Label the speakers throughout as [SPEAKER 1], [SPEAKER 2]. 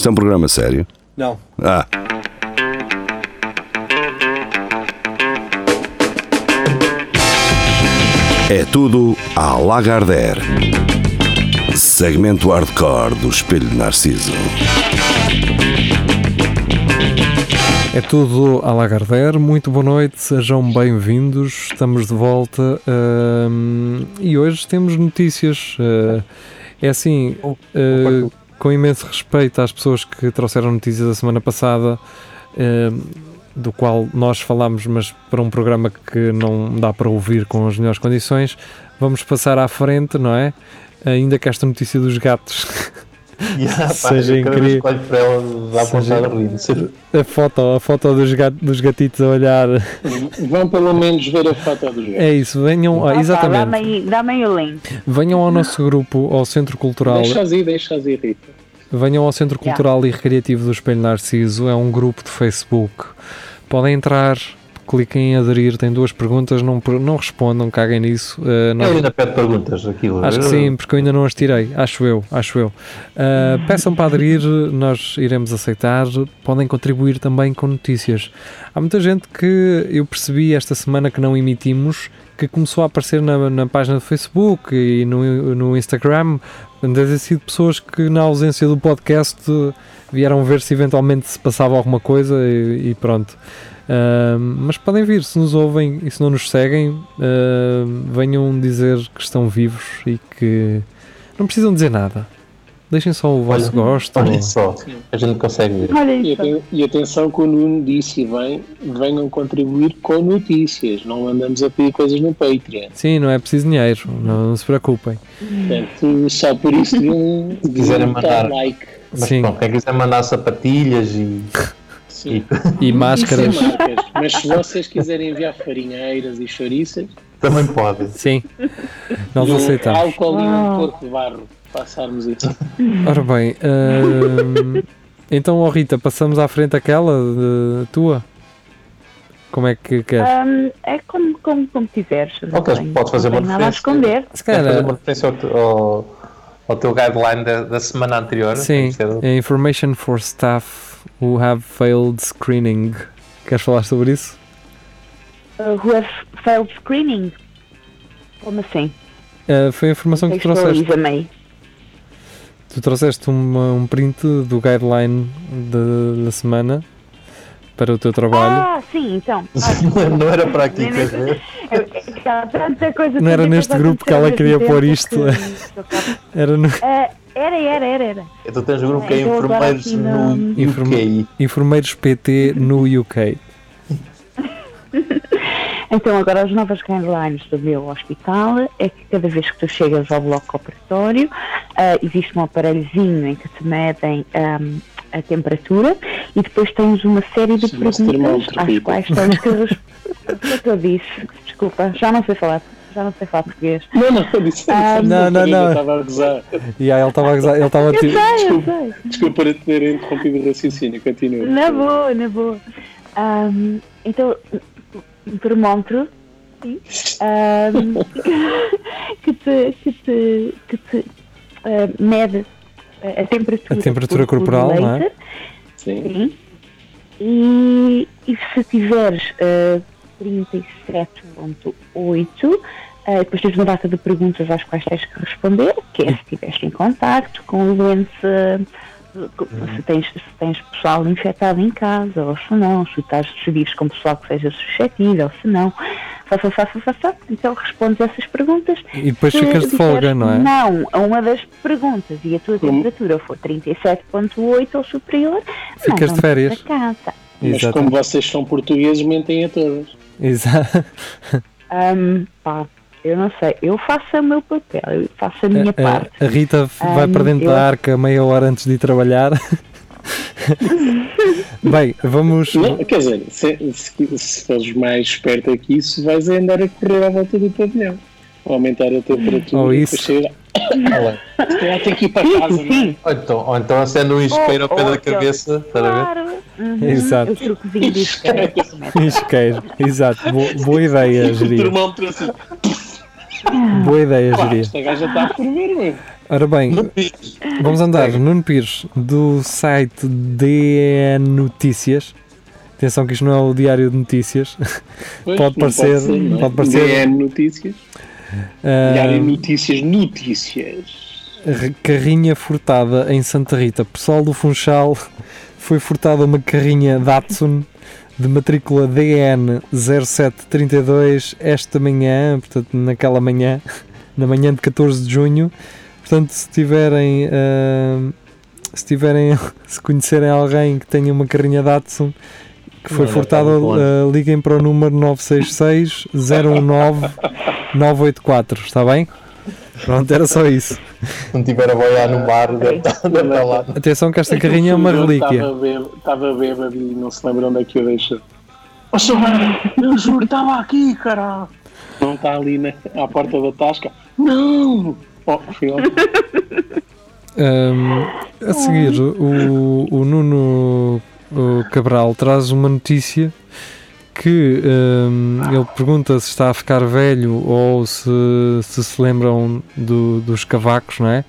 [SPEAKER 1] Isto é um programa sério?
[SPEAKER 2] Não.
[SPEAKER 1] Ah. É tudo à Lagardère. Segmento hardcore do Espelho de Narciso.
[SPEAKER 3] É tudo à Lagardère, muito boa noite, sejam bem-vindos, estamos de volta hum, e hoje temos notícias. Uh, é assim, uh, com imenso respeito às pessoas que trouxeram notícias da semana passada, uh, do qual nós falámos, mas para um programa que não dá para ouvir com as melhores condições, vamos passar à frente, não é? Ainda que esta notícia dos gatos.
[SPEAKER 4] Yeah, pá,
[SPEAKER 3] Seja incrível.
[SPEAKER 4] que olho para ela dá
[SPEAKER 3] Seja-
[SPEAKER 4] vontade de rir. Ser-
[SPEAKER 3] A foto, a foto dos, gat- dos gatitos a olhar.
[SPEAKER 5] Vão pelo menos ver a foto dos gatos.
[SPEAKER 3] É isso, venham, ah, exatamente,
[SPEAKER 6] aí, dá-me aí o link.
[SPEAKER 3] venham ao nosso grupo, ao Centro Cultural
[SPEAKER 5] Deixa-as ir, deixa-as ir, Rita.
[SPEAKER 3] Venham ao Centro Cultural e Recreativo do Espelho Narciso, é um grupo de Facebook. Podem entrar, cliquem em aderir, tem duas perguntas, não, não respondam, caguem nisso. Uh, nós-
[SPEAKER 4] Ele ainda pede perguntas, aquilo.
[SPEAKER 3] acho que sim, porque eu ainda não as tirei, acho eu, acho eu. Uh, peçam para aderir, nós iremos aceitar. Podem contribuir também com notícias. Há muita gente que eu percebi esta semana que não emitimos, que começou a aparecer na, na página do Facebook e no, no Instagram. Devem ter sido pessoas que, na ausência do podcast, vieram ver se eventualmente se passava alguma coisa e, e pronto. Uh, mas podem vir, se nos ouvem e se não nos seguem, uh, venham dizer que estão vivos e que não precisam dizer nada. Deixem só o vosso
[SPEAKER 4] Olha,
[SPEAKER 3] gosto.
[SPEAKER 4] Olha só, a gente consegue ver.
[SPEAKER 6] Olha
[SPEAKER 5] E, e atenção que o Nuno disse bem, venham contribuir com notícias, não andamos a pedir coisas no Patreon.
[SPEAKER 3] Sim, não é preciso dinheiro, não, não se preocupem.
[SPEAKER 5] Portanto, só por isso deviam,
[SPEAKER 4] Se quiserem mandar.
[SPEAKER 5] like.
[SPEAKER 4] Mas
[SPEAKER 3] Sim.
[SPEAKER 4] pronto, quem quiser mandar sapatilhas e.
[SPEAKER 5] Sim.
[SPEAKER 3] E máscaras.
[SPEAKER 5] Marcas. Mas se vocês quiserem enviar farinheiras e chouriças,
[SPEAKER 4] Também pode.
[SPEAKER 3] Sim, nós
[SPEAKER 5] e um
[SPEAKER 3] aceitamos.
[SPEAKER 5] álcool e um porco de barro, passarmos isso.
[SPEAKER 3] Ora bem, hum, então, ó Rita, passamos à frente aquela de, tua? Como é que queres?
[SPEAKER 6] Ahm, é como, como, como quiseres.
[SPEAKER 4] Ok,
[SPEAKER 6] tenho-
[SPEAKER 4] pode fazer uma referência.
[SPEAKER 6] esconder.
[SPEAKER 3] Se
[SPEAKER 4] Quer fazer
[SPEAKER 3] calhar,
[SPEAKER 4] uma referência ao, ao, ao teu guideline da, da semana anterior?
[SPEAKER 3] sim,
[SPEAKER 4] é-
[SPEAKER 3] é Information for Staff Who Have Failed Screening. Queres falar sobre isso?
[SPEAKER 6] Uh, who have failed screening? Como assim?
[SPEAKER 3] Uh, foi a informação que tu trouxeste. Tu trouxeste uma- um print do guideline de- da semana para o teu trabalho.
[SPEAKER 6] Ah, sim, então. Ah,
[SPEAKER 4] Não era para aqui,
[SPEAKER 6] tanta coisa,
[SPEAKER 3] Não era neste grupo que ela queria pôr isto.
[SPEAKER 6] que-
[SPEAKER 3] Era no
[SPEAKER 6] Ah, era, era, era, era.
[SPEAKER 4] Tu tens um grupo que é enfermeiros no
[SPEAKER 3] Informe-
[SPEAKER 4] UK.
[SPEAKER 3] Enfermeiros PT no UK.
[SPEAKER 6] Então, agora as novas guidelines do meu hospital é que cada vez que tu chegas ao bloco operatório, ah, existe um aparelhozinho em que te medem ahm, a temperatura e depois tens uma série de perguntas às quais tens que responder. O que é que eu disse? Desculpa, já não sei falar, já não sei falar português.
[SPEAKER 5] Não, não, eu disse
[SPEAKER 6] Ah,
[SPEAKER 3] não, não, não.
[SPEAKER 5] Eu estava a gozar.
[SPEAKER 3] E aí ele estava a gozar, ele estava a
[SPEAKER 6] Eu
[SPEAKER 3] tipo.
[SPEAKER 6] sei, eu sei.
[SPEAKER 5] Desculpa por ter interrompido o raciocínio, continua.
[SPEAKER 6] Na boa, na boa. Então, um termómetro sim, ahm, que te, que te, que te ah, mede a temperatura,
[SPEAKER 3] A temperatura
[SPEAKER 6] por- por
[SPEAKER 3] corporal, não é?
[SPEAKER 5] Sim.
[SPEAKER 6] sim. E, e se tiveres ah, 37.8, ah, depois tens uma data de perguntas às quais tens que responder, que é se estiveste em contacto com doença, co- se tens, se tens pessoal infectado em casa ou se não, se, estás, se vives com pessoal que seja suscetível, se não. Fa, fa, fa, fa, fa, fa. Então respondes essas perguntas.
[SPEAKER 3] E depois
[SPEAKER 6] Se
[SPEAKER 3] ficas de folga, não é?
[SPEAKER 6] Não, a uma das perguntas e a tua
[SPEAKER 5] Como?
[SPEAKER 6] temperatura for 37.8 ou superior,
[SPEAKER 3] Ficas de
[SPEAKER 6] mandam-te
[SPEAKER 3] férias.
[SPEAKER 5] Mas como vocês são portugueses, mentem a todas.
[SPEAKER 3] Exato.
[SPEAKER 6] Ahm, pá, eu não sei, eu faço o meu papel, eu faço a minha
[SPEAKER 3] A- a-
[SPEAKER 6] parte.
[SPEAKER 3] A Rita f- vai para dentro
[SPEAKER 6] eu-
[SPEAKER 3] da arca meia hora antes de ir trabalhar. Bem, vamos.
[SPEAKER 5] Não, quer dizer, se, se, se fores mais esperto aqui, isso vais andar a correr à volta do pavilhão. Aumentar a temperatura.
[SPEAKER 3] Ou
[SPEAKER 5] e
[SPEAKER 3] isso.
[SPEAKER 5] chegar- Calhar tem que ir para
[SPEAKER 6] Sim,
[SPEAKER 5] casa,
[SPEAKER 6] sim,
[SPEAKER 5] é?
[SPEAKER 6] sim.
[SPEAKER 4] Ou então, ou então acende um isqueiro ao pé
[SPEAKER 6] Ou- ou
[SPEAKER 4] da
[SPEAKER 6] aquele-
[SPEAKER 4] cabeça, estás a ver?
[SPEAKER 6] Claro. Uhum.
[SPEAKER 3] Exato.
[SPEAKER 6] De isqueiro.
[SPEAKER 3] Isqueiro. Exato. Bo- boa ideia,
[SPEAKER 5] O
[SPEAKER 3] geria.
[SPEAKER 5] assim.
[SPEAKER 3] Boa ideia,
[SPEAKER 5] Pá,
[SPEAKER 3] geria.
[SPEAKER 5] esta gaja está a ferver, meu.
[SPEAKER 3] Ora bem, vamos andar. Nuno Pires, do site DN Notícias. Atenção que isto não é o diário de notícias.
[SPEAKER 5] Pois,
[SPEAKER 3] Pode parecer-
[SPEAKER 5] ser, não é?
[SPEAKER 3] pode parecer-
[SPEAKER 5] DN Notícias.
[SPEAKER 3] Ah,
[SPEAKER 5] Diário Notícias, Notícias.
[SPEAKER 3] Carrinha furtada em Santa Rita. Pessoal do Funchal foi furtada uma carrinha Datsun de matrícula DN 0732 esta manhã, portanto, naquela manhã, na manhã de 14 de junho. Portanto, se tiverem, ah, se tiverem, se conhecerem alguém que tenha uma carrinha Datsun que foi furtada,
[SPEAKER 2] está muito longe.
[SPEAKER 3] ah, liguem para o número 966 019 984, está bem? Pronto, era só isso.
[SPEAKER 2] Se não tiver a boiar no mar, deve estar, deve estar lá.
[SPEAKER 3] Atenção que esta carrinha é uma relíquia.
[SPEAKER 5] Estava bêbado, e não se lembra onde é que eu deixei. Ó senhora, eu juro, estava aqui, caralho. Não está ali na, à porta da tasca? Não! Oh, fui.
[SPEAKER 3] Hum, a seguir, o, o Nuno o Cabral traz uma notícia que hum, ele pergunta se está a ficar velho ou se se, se lembram do- dos cavacos, não é?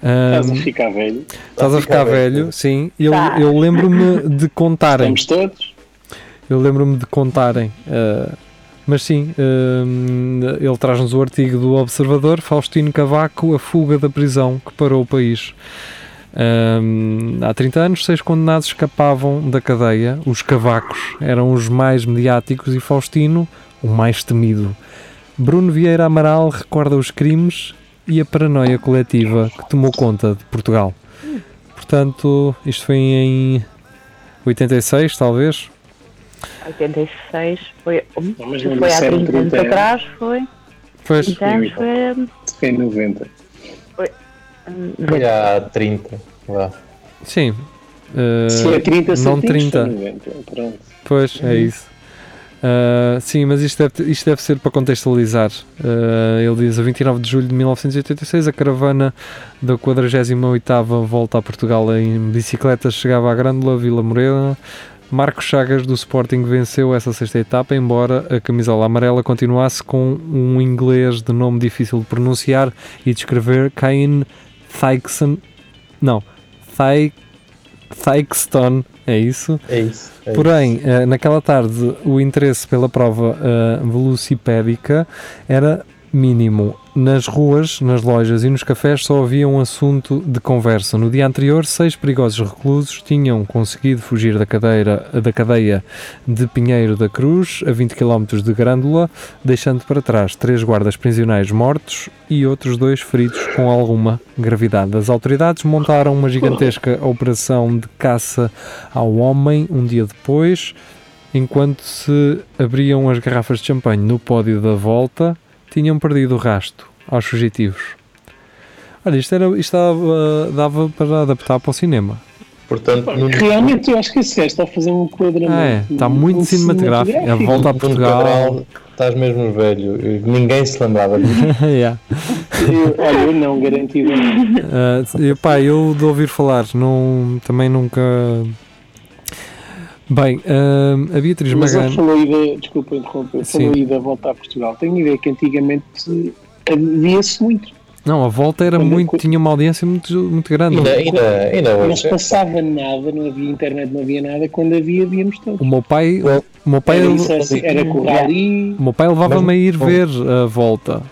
[SPEAKER 5] Estás a
[SPEAKER 3] Hum,
[SPEAKER 5] ficar velho.
[SPEAKER 3] estás a ficar velho, sim. Eu,
[SPEAKER 6] Tá.
[SPEAKER 3] eu lembro-me de contarem.
[SPEAKER 5] Estamos todos.
[SPEAKER 3] Eu lembro-me de contarem. uh, mas sim, hum, ele traz-nos o artigo do Observador, Faustino Cavaco, a fuga da prisão que parou o país. Hum, há 30 anos, seis condenados escapavam da cadeia. Os cavacos eram os mais mediáticos e Faustino, o mais temido. Bruno Vieira Amaral recorda os crimes e a paranoia coletiva que tomou conta de Portugal. Portanto, isto foi em 86, talvez.
[SPEAKER 6] 86 foi. foi há
[SPEAKER 5] disseram
[SPEAKER 6] 30 anos
[SPEAKER 5] 30 anos.
[SPEAKER 6] atrás, foi.
[SPEAKER 3] Pois,
[SPEAKER 6] 30 anos foi.
[SPEAKER 5] Foi em 90.
[SPEAKER 2] Há 30. Vá.
[SPEAKER 3] sim. Uh,
[SPEAKER 5] Se é 30
[SPEAKER 3] não
[SPEAKER 5] centímetros,
[SPEAKER 3] 30.
[SPEAKER 5] foi 90. Pronto.
[SPEAKER 3] Pois, é isso. Uh, sim, mas isto deve, isto deve ser para contextualizar. Uh, ele diz: a 29 de julho de 1986, a caravana da 48 volta a Portugal em bicicleta chegava à Grândola, Vila Morena. Marcos Chagas do Sporting venceu essa sexta etapa, embora a camisola amarela continuasse com um inglês de nome difícil de pronunciar e de escrever Cain Thykson. Não, Thykeston, é isso?
[SPEAKER 2] É isso. é
[SPEAKER 3] Porém, eh, naquela tarde, o interesse pela prova eh, velocipédica era mínimo. Nas ruas, nas lojas e nos cafés só havia um assunto de conversa. No dia anterior, seis perigosos reclusos tinham conseguido fugir da, cadeira, da cadeia de Pinheiro da Cruz, a 20 km de Grândola, deixando para trás três guardas prisionais mortos e outros dois feridos com alguma gravidade. As autoridades montaram uma gigantesca operação de caça ao homem um dia depois, enquanto se abriam as garrafas de champanhe no pódio da volta, tinham perdido o rasto aos fugitivos. Olha, isto, era, isto dava, dava para adaptar para o cinema.
[SPEAKER 2] Portanto, no,
[SPEAKER 5] Realmente, eu acho que esse gajo está a fazer um enquadramento.
[SPEAKER 3] Ah, é, está muito
[SPEAKER 5] um
[SPEAKER 3] cinematográfico. A volta a Portugal.
[SPEAKER 2] Cabral, estás mesmo velho. Ninguém se lembrava disso.
[SPEAKER 3] Yeah.
[SPEAKER 5] Eu- Olha, eu não, garantidamente.
[SPEAKER 3] Uh, e, pá, eu de ouvir falar, não, também nunca. Bem, uh, a Beatriz
[SPEAKER 5] Mas
[SPEAKER 3] Magano.
[SPEAKER 5] falou aí da. Desculpa interromper.
[SPEAKER 3] Sim.
[SPEAKER 5] Falou aí da volta a Portugal. Tenho ideia que antigamente havia-se muito.
[SPEAKER 3] Não, a volta era
[SPEAKER 5] Quando-
[SPEAKER 3] muito. tinha uma audiência muito, muito grande.
[SPEAKER 2] Ainda, ainda, ainda
[SPEAKER 5] Não
[SPEAKER 2] hoje.
[SPEAKER 5] se passava nada, não havia internet, não havia nada. Quando havia, víamos todos.
[SPEAKER 3] O meu pai, o meu pai,
[SPEAKER 5] Era, assim, era com o
[SPEAKER 3] meu pai levava-me a ir ver a volta.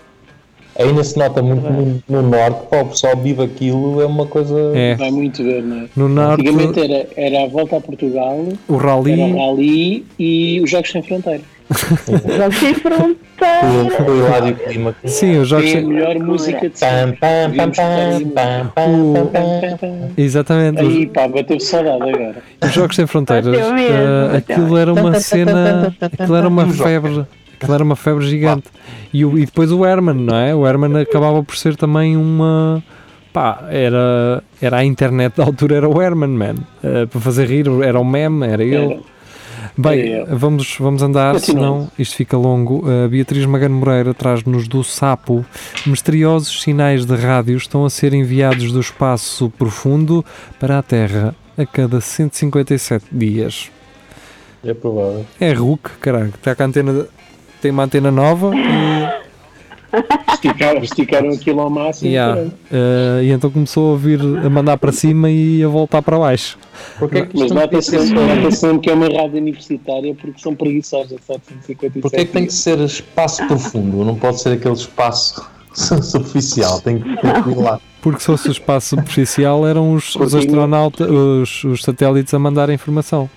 [SPEAKER 2] Ainda se nota muito no, no norte, pá, o pessoal vive aquilo, é uma coisa.
[SPEAKER 3] É,
[SPEAKER 5] Vai muito ver, não é?
[SPEAKER 3] no norte,
[SPEAKER 5] Antigamente era, era a volta a Portugal,
[SPEAKER 3] o
[SPEAKER 5] era
[SPEAKER 3] rally.
[SPEAKER 5] o rally e os Jogos Sem Fronteira.
[SPEAKER 6] Jogos sem
[SPEAKER 2] O,
[SPEAKER 6] fronteira.
[SPEAKER 2] o Hilário Clima.
[SPEAKER 3] Sim, os jogos.
[SPEAKER 5] É a melhor música de sempre.
[SPEAKER 3] Exatamente,
[SPEAKER 5] Aí pá, bateu saudade agora.
[SPEAKER 3] os Jogos Sem Fronteiras.
[SPEAKER 6] Bateu mesmo,
[SPEAKER 3] uh,
[SPEAKER 6] bateu.
[SPEAKER 3] aquilo era uma cena. Aquilo era uma febre. Aquilo era uma febre gigante. E, o- e depois o Herman, não é? O Herman acabava por ser também uma. Pá, era, era a internet da altura, era o Herman, man. Uh, para fazer rir, era o meme, era ele.
[SPEAKER 5] Era.
[SPEAKER 3] Bem,
[SPEAKER 5] É.
[SPEAKER 3] vamos, vamos andar, senão isto fica longo. A Beatriz Magano Moreira traz-nos do Sapo. Misteriosos sinais de rádio estão a ser enviados do espaço profundo para a Terra a cada 157 dias.
[SPEAKER 2] É provável.
[SPEAKER 3] É RUC, caralho, está com a antena, tem uma antena nova e
[SPEAKER 5] Esticaram, esticaram aquilo ao máximo.
[SPEAKER 3] Yeah. Uh, e então começou a ouvir a mandar para cima e a voltar para baixo.
[SPEAKER 2] Porquê é que
[SPEAKER 5] Mas nota-se mesmo que é uma rádio universitária porque são preguiçosos a 757.
[SPEAKER 2] Porquê é que tem que ser espaço profundo? Não pode ser aquele espaço superficial. Tem que, tem que ir lá.
[SPEAKER 3] Porque se fosse o espaço superficial eram os, os
[SPEAKER 5] Porque-
[SPEAKER 3] astronautas, os, os satélites a mandar informação.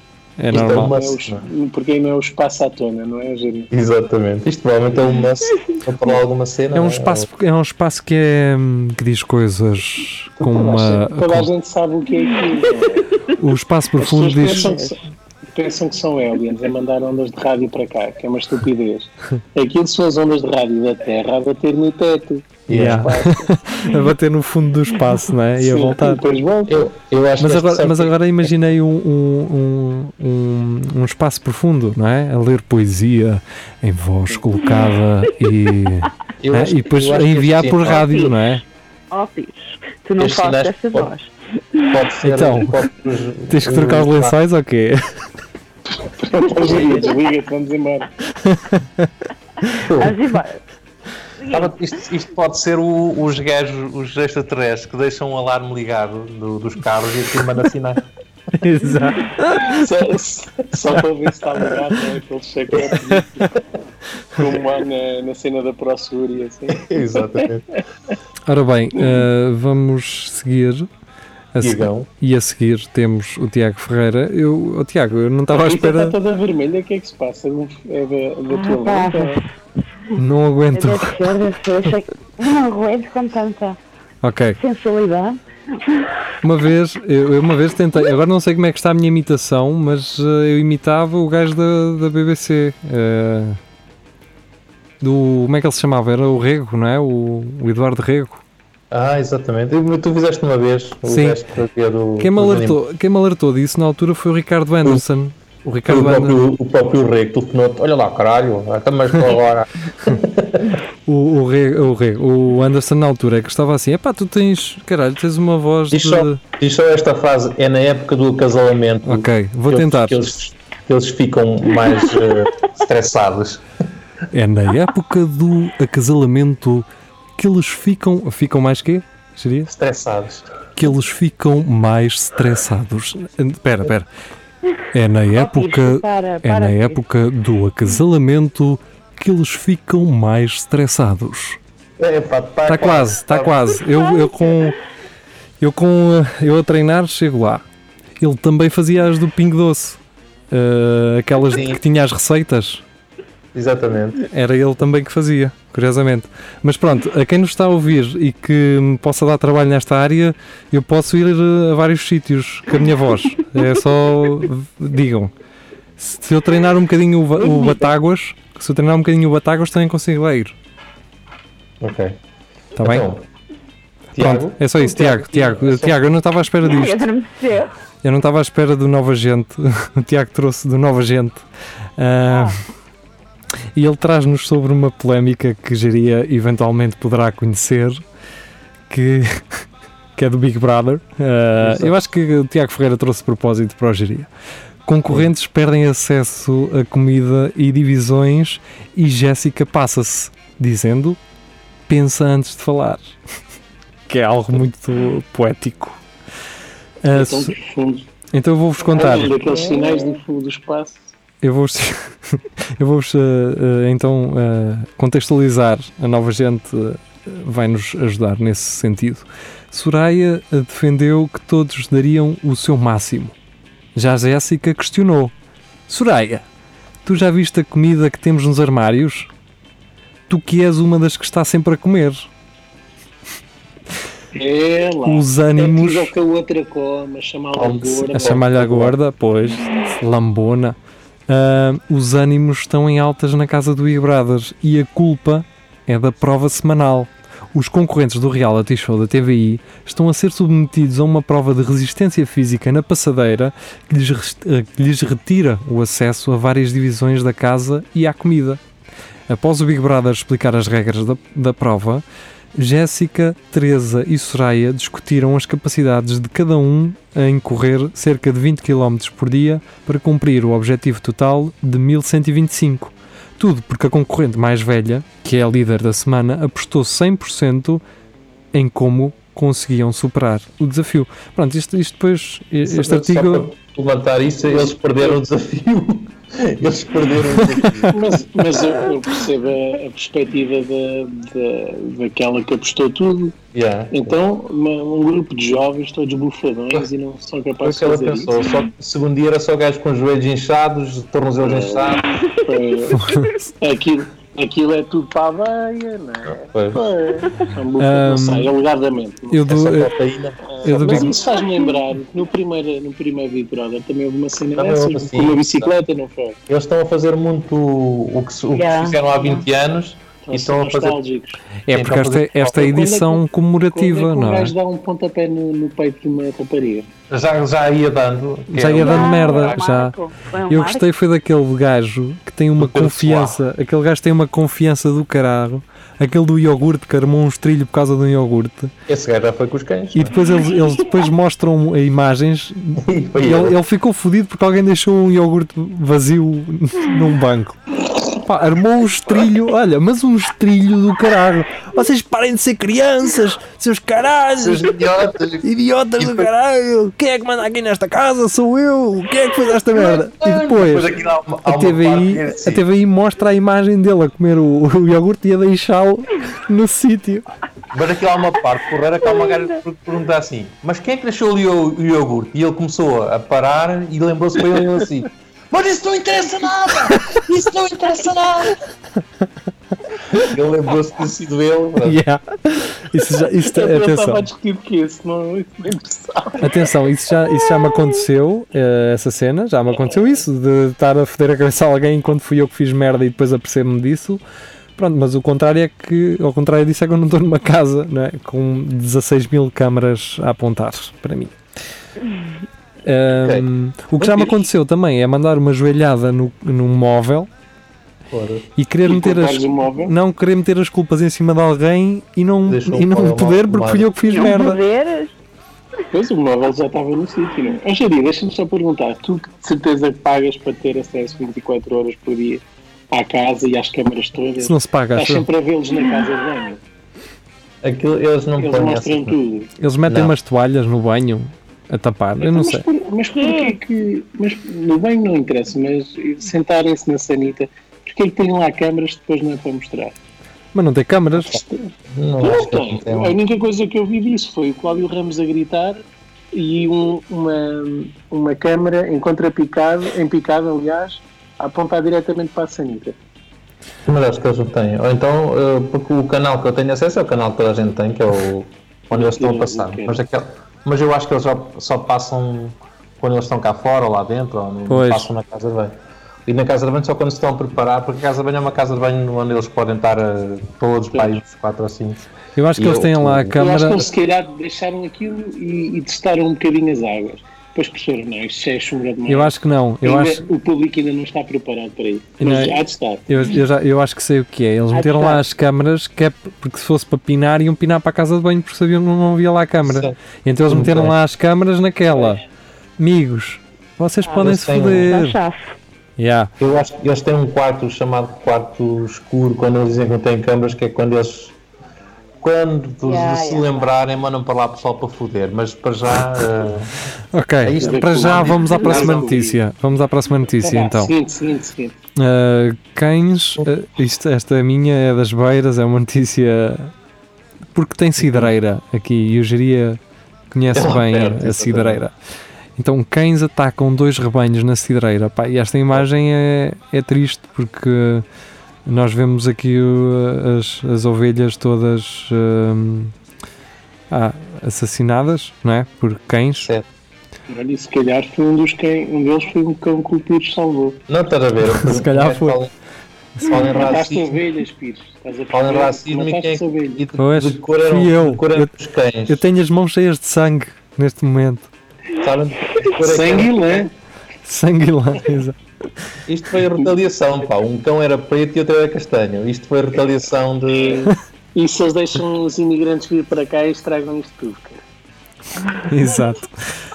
[SPEAKER 3] É
[SPEAKER 2] Isto é
[SPEAKER 3] normal.
[SPEAKER 5] é o- porque aí não é o espaço à tona, não é, Júlio?
[SPEAKER 2] Exatamente. Isto provavelmente é um must para falar alguma cena.
[SPEAKER 3] É um
[SPEAKER 2] não
[SPEAKER 3] espaço, é um espaço que, é, hum, que diz coisas com
[SPEAKER 5] Toda a
[SPEAKER 3] uma.
[SPEAKER 5] gente- Toda a
[SPEAKER 3] com-
[SPEAKER 5] gente sabe o que é aquilo.
[SPEAKER 3] o espaço profundo diz.
[SPEAKER 5] pensam que, são- pensam que são aliens a mandar ondas de rádio para cá, que é uma estupidez. Aquilo são as ondas de rádio da Terra a bater no teto.
[SPEAKER 3] Yeah. a bater no fundo do espaço, não é? E a voltar.
[SPEAKER 2] Eu, eu acho
[SPEAKER 3] Mas agora, mas agora imaginei um, um, um, um, espaço profundo, não é? A ler poesia em voz colocada e, é?
[SPEAKER 2] acho
[SPEAKER 3] e depois a enviar por rádio, não é?
[SPEAKER 6] Ó, Pires, tu não fazes essa
[SPEAKER 2] pode-
[SPEAKER 6] voz.
[SPEAKER 2] Pode ser.
[SPEAKER 3] Então,
[SPEAKER 2] pode-
[SPEAKER 3] Tens que trocar os lençóis ou quê?
[SPEAKER 5] Desliga-te, vamos embora.
[SPEAKER 6] Vamos embora.
[SPEAKER 2] Estava- Isto, isto pode ser o- os gajos, os extraterrestres que deixam o alarme ligado do- dos carros e aquilo manda sinais.
[SPEAKER 3] Exato.
[SPEAKER 5] Só, só para ver se está ligado, não é? Aquele chacete como há na, na cena da ProSur e assim.
[SPEAKER 2] Exatamente.
[SPEAKER 3] Ora bem, eh, vamos seguir. A se- e a seguir temos o Tiago Ferreira. Eu, oh, Tiago, eu não estava à espera,
[SPEAKER 5] Está toda vermelha, o que é que se passa? É da, da tua
[SPEAKER 6] Ah,
[SPEAKER 5] lente?
[SPEAKER 6] pá.
[SPEAKER 3] Não aguento.
[SPEAKER 6] Deve ser, deve ser. Achei que não aguento com tanta
[SPEAKER 3] Ok,
[SPEAKER 6] sensualidade.
[SPEAKER 3] uma vez, eu, uma vez tentei, agora não sei como é que está a minha imitação, mas eh, eu imitava o gajo da, da BBC. eh, do, como é que ele se chamava? Era o Rego, não é? O, o Eduardo Rego.
[SPEAKER 2] Ah, exatamente. Tu fizeste uma vez o
[SPEAKER 3] Sim.
[SPEAKER 2] gajo que do.
[SPEAKER 3] Quem me, alertou, quem me alertou disso na altura foi o Ricardo Anderson. O
[SPEAKER 2] O
[SPEAKER 3] Ricardo Anderson.
[SPEAKER 2] próprio, o próprio rei que telefonou olha lá, caralho, até mais para agora.
[SPEAKER 3] O, o, Re- o, Re- o Anderson na altura é que estava assim, epá, tu tens, caralho, tens uma voz de...
[SPEAKER 2] Diz só, diz só esta frase, é na época do acasalamento.
[SPEAKER 3] Ok, vou tentar.
[SPEAKER 2] Que eles, que eles ficam mais eh, estressados.
[SPEAKER 3] É na época do acasalamento que eles ficam... Ficam mais quê? Seria?
[SPEAKER 2] Estressados.
[SPEAKER 3] Que eles ficam mais estressados. Espera, espera. É na época...
[SPEAKER 6] Para,
[SPEAKER 3] É
[SPEAKER 6] para,
[SPEAKER 3] na
[SPEAKER 6] Pires.
[SPEAKER 3] época do acasalamento que eles ficam mais estressados.
[SPEAKER 2] É, pá, tá
[SPEAKER 3] Está quase, está quase. Eu, eu com. Eu com. eh, Eu a treinar chego lá. Ele também fazia as do Pingo Doce. Eh, aquelas
[SPEAKER 2] Sim.
[SPEAKER 3] que tinha as receitas.
[SPEAKER 2] Exatamente.
[SPEAKER 3] Era ele também que fazia, curiosamente. Mas pronto, a quem nos está a ouvir e que me possa dar trabalho nesta área, eu posso ir eh, a vários sítios com a minha voz. É só. Digam. Se eu treinar um bocadinho o, o Batáguas, se eu treinar um bocadinho o Batáguas, também consigo lá ir.
[SPEAKER 2] Ok.
[SPEAKER 3] Está bem?
[SPEAKER 2] Então, Tiago,
[SPEAKER 3] Pronto, é só isso, Tiago. Tiago, Tiago, eu não estava à espera disto. Eu não estava à espera do Nova Gente. O Tiago trouxe do Nova Gente. Ah, e ele traz-nos sobre uma polémica que Geria eventualmente poderá conhecer, que, que é do Big Brother.
[SPEAKER 2] Exato.
[SPEAKER 3] eu acho que o Tiago Ferreira trouxe propósito para o Geria. Concorrentes perdem acesso a comida e divisões e Jéssica passa-se, dizendo pensa antes de falar. Que é algo muito poético.
[SPEAKER 5] Profundo.
[SPEAKER 3] então eu vou-vos contar.
[SPEAKER 5] Olha, Daqueles sinais do do espaço.
[SPEAKER 3] Eu vou-vos eu vou-vos, eh, então eh, contextualizar. A nova gente eh, vai-nos ajudar nesse sentido. Soraya defendeu que todos dariam o seu máximo. Já Jéssica questionou: Soraya, tu já viste a comida que temos nos armários? Tu que és uma das que está sempre a comer.
[SPEAKER 5] É lá.
[SPEAKER 3] Os ânimos.
[SPEAKER 5] É que a outra come, a chamá-la gorda.
[SPEAKER 3] A chamar-lhe a gorda, pois, lambona. Ah, os ânimos estão em altas na casa do Big Brother e a culpa é da prova semanal. Os concorrentes do reality show da TVI estão a ser submetidos a uma prova de resistência física na passadeira que lhes, eh, que lhes retira o acesso a várias divisões da casa e à comida. Após o Big Brother explicar as regras da, da prova, Jéssica, Teresa e Soraya discutiram as capacidades de cada um em correr cerca de 20 km por dia para cumprir o objetivo total de 1125. Tudo porque a concorrente mais velha, que é a líder da semana, apostou 100% em como conseguiam superar o desafio. Pronto, isto, isto depois, este
[SPEAKER 2] Só
[SPEAKER 3] artigo.
[SPEAKER 2] para levantar isso, eles perderam o desafio. Eles perderam.
[SPEAKER 5] Mas, mas eu, eu percebo a, a perspectiva da, da, daquela que apostou tudo.
[SPEAKER 2] Yeah.
[SPEAKER 5] Então, uma- um grupo de jovens todos bufadões e não são capazes
[SPEAKER 2] que
[SPEAKER 5] de
[SPEAKER 2] ela
[SPEAKER 5] fazer
[SPEAKER 2] pensou.
[SPEAKER 5] isso.
[SPEAKER 2] Só, segundo dia era só gajos com os joelhos inchados, tornozelos inchados.
[SPEAKER 5] Foi- Aquilo, aquilo é tudo para a veia, não é? São
[SPEAKER 3] Um,
[SPEAKER 5] bufadões, não sei, alegadamente.
[SPEAKER 3] Eu do,
[SPEAKER 2] Essa
[SPEAKER 3] eh,
[SPEAKER 2] proteína.
[SPEAKER 3] eu do
[SPEAKER 5] Mas isso faz-me lembrar, no primeiro, no primeiro Big Brother também houve uma cena
[SPEAKER 2] Também
[SPEAKER 5] dessas,
[SPEAKER 2] houve, sim.
[SPEAKER 5] com uma bicicleta, não foi?
[SPEAKER 2] Eles estão a fazer muito o que, o que
[SPEAKER 6] Yeah.
[SPEAKER 2] fizeram há 20 anos e estão a fazer.
[SPEAKER 5] nostálgicos.
[SPEAKER 3] é porque esta, esta é a edição comemorativa,
[SPEAKER 5] Quando é que
[SPEAKER 3] não
[SPEAKER 5] um
[SPEAKER 3] é?
[SPEAKER 5] gajo dá um pontapé no, no peito de uma rapariga?
[SPEAKER 2] Já, já ia dando.
[SPEAKER 3] Já
[SPEAKER 2] é
[SPEAKER 3] ia dando merda,
[SPEAKER 6] Marco,
[SPEAKER 3] já.
[SPEAKER 6] um
[SPEAKER 3] Eu gostei foi daquele gajo que tem uma confiança, aquele gajo tem uma confiança do caralho, aquele do iogurte que armou um estrilho por causa do iogurte,
[SPEAKER 2] Esse gajo já foi com os cães.
[SPEAKER 3] e depois eles, eles depois mostram imagens,
[SPEAKER 2] E
[SPEAKER 3] ele.
[SPEAKER 2] ele
[SPEAKER 3] ficou fodido porque alguém deixou um iogurte vazio num banco. Armou um estrilho, olha, mas um estrilho do caralho. Vocês parem de ser crianças, seus caralhos,
[SPEAKER 2] Seus idiotas.
[SPEAKER 3] idiotas do caralho. Quem é que manda aqui nesta casa? Sou eu. Quem é que fez esta merda? E depois, a TVI,
[SPEAKER 2] é assim.
[SPEAKER 3] a TVI mostra a imagem dele a comer o, o iogurte e a deixá-lo no sítio.
[SPEAKER 2] Mas aquilo há uma parte porreira que há uma gaja que pergunta assim: Mas quem é que deixou ali o, o iogurte? E ele começou a parar e lembrou-se para ele assim: Mas isso não interessa nada! Isso não interessa nada! Ele lembrou-se de ter sido ele. pronto.
[SPEAKER 3] Yeah. Isso já, isso,
[SPEAKER 5] Eu estava
[SPEAKER 3] atenção,
[SPEAKER 5] a discutir que isso não, isso não interessava.
[SPEAKER 3] atenção, isso já, isso já me aconteceu, eh, essa cena, já me aconteceu isso, de estar a foder a cabeça a alguém enquanto fui eu que fiz merda e depois apercebo-me disso. Pronto, mas o contrário é que, ao contrário disso, é que eu não estou numa casa não é? com 16 mil câmaras a apontar para mim. Ahm, O que já me aconteceu também é mandar uma joelhada no, num móvel e querer
[SPEAKER 5] E
[SPEAKER 3] meter as, não querer meter as culpas em cima de alguém e não,
[SPEAKER 2] Deixou
[SPEAKER 3] e não poder
[SPEAKER 2] mal
[SPEAKER 3] porque fui eu que fiz
[SPEAKER 6] Não
[SPEAKER 3] merda.
[SPEAKER 6] poder,
[SPEAKER 5] Pois o móvel já estava no sítio, não é? Jari, deixa-me só perguntar. Tu que de certeza que pagas para ter acesso 24 horas por dia à casa e às câmaras todas?
[SPEAKER 3] Se não se paga,
[SPEAKER 5] Estás sempre a vê-los na casa de banho.
[SPEAKER 2] Aquilo, eles não
[SPEAKER 5] Eles mostram tudo.
[SPEAKER 3] Eles metem
[SPEAKER 2] Não.
[SPEAKER 3] umas toalhas no banho a tapar, eu não
[SPEAKER 5] mas,
[SPEAKER 3] sei.
[SPEAKER 5] por- mas porquê que. Mas no banho não interessa, mas sentarem-se na sanita, porquê que têm lá câmaras que depois não é para mostrar?
[SPEAKER 3] Mas não tem câmaras.
[SPEAKER 2] Não,
[SPEAKER 5] Não tem.
[SPEAKER 2] tem
[SPEAKER 5] A única coisa que eu vi disso foi o Cláudio Ramos a gritar e um- uma, uma câmara em contrapicado, em picado, aliás, a apontar diretamente para a sanita.
[SPEAKER 2] Mas acho que eles não têm. Ou então, eh, porque o canal que eu tenho acesso é o canal que toda a gente tem, que é o onde eles estão a passar. Mas, aquele- mas eu acho que eles só, só passam quando eles estão cá fora ou lá dentro, ou não
[SPEAKER 3] Pois.
[SPEAKER 2] passam na casa de banho. E na casa de banho só quando se estão a preparar, porque a casa de banho é uma casa de banho onde eles podem estar eh, todos para aí, uns 4 ou 5.
[SPEAKER 3] Eu acho que
[SPEAKER 2] E
[SPEAKER 3] eles
[SPEAKER 2] eu-
[SPEAKER 3] têm lá a
[SPEAKER 2] eu
[SPEAKER 5] Eu acho que
[SPEAKER 3] câmara.
[SPEAKER 5] eles se calhar deixaram aquilo e, e testaram um bocadinho as águas. Depois perceberam, não, isto já é chunga demais.
[SPEAKER 3] Eu acho que não. Eu
[SPEAKER 5] Ainda-
[SPEAKER 3] acho,
[SPEAKER 5] O público ainda não está preparado para isso.
[SPEAKER 3] Não,
[SPEAKER 5] Mas há de estar.
[SPEAKER 3] eu, eu, já, eu acho que sei o que é. Eles
[SPEAKER 6] Ah,
[SPEAKER 3] meteram lá as câmaras, que é porque se fosse para pinar, iam pinar para a casa de banho porque sabiam que não havia lá a câmara.
[SPEAKER 2] Certo.
[SPEAKER 3] Então eles meteram lá as câmaras naquela. Amigos, vocês
[SPEAKER 6] Ah,
[SPEAKER 3] podem se
[SPEAKER 2] um-
[SPEAKER 3] foder.
[SPEAKER 6] chafo.
[SPEAKER 3] Yeah.
[SPEAKER 2] Eu acho que eles têm um quarto chamado quarto escuro, quando eles dizem que não têm câmaras, que é quando eles. Quando
[SPEAKER 6] Yeah,
[SPEAKER 2] se
[SPEAKER 6] yeah.
[SPEAKER 2] lembrarem, mandam para lá pessoal para foder, mas para já. eh,
[SPEAKER 3] Ok,
[SPEAKER 2] É isto.
[SPEAKER 3] para já vamos à próxima notícia. Vamos à próxima notícia
[SPEAKER 5] Vá,
[SPEAKER 3] então.
[SPEAKER 5] Seguinte, seguinte, seguinte.
[SPEAKER 3] Uh, cães, uh, isto, esta minha é das beiras, é uma notícia porque tem cidreira aqui e o Geria conhece
[SPEAKER 2] É
[SPEAKER 3] bem
[SPEAKER 2] perna,
[SPEAKER 3] a cidreira. Então, cães atacam dois rebanhos na cidreira. Pá, e esta imagem é, é triste porque nós vemos aqui o- as, as ovelhas todas hum, ah, assassinadas, não é? Por cães.
[SPEAKER 2] Certo.
[SPEAKER 5] Olha, e se calhar foi um dos cães, um deles foi um cão que o Pires salvou.
[SPEAKER 2] Não estás a ver?
[SPEAKER 3] Se calhar foi.
[SPEAKER 2] Falam, falam racismo,
[SPEAKER 5] ovelhas, Pires. Estás a
[SPEAKER 2] falam racismo e quem é. E de,
[SPEAKER 3] Pois,
[SPEAKER 2] de cor eram,
[SPEAKER 3] fui eu.
[SPEAKER 2] de cor eram
[SPEAKER 3] Eu-
[SPEAKER 2] os cães.
[SPEAKER 3] Eu tenho as mãos cheias de sangue neste momento.
[SPEAKER 2] Sabem é
[SPEAKER 5] Sangue e lã.
[SPEAKER 3] Sangue lá, exato.
[SPEAKER 2] Isto foi retaliação, pá. Um cão era preto e outro era castanho. Isto foi retaliação de.
[SPEAKER 5] E se eles deixam os imigrantes vir para cá e estragam isto tudo, cara.
[SPEAKER 3] Exato.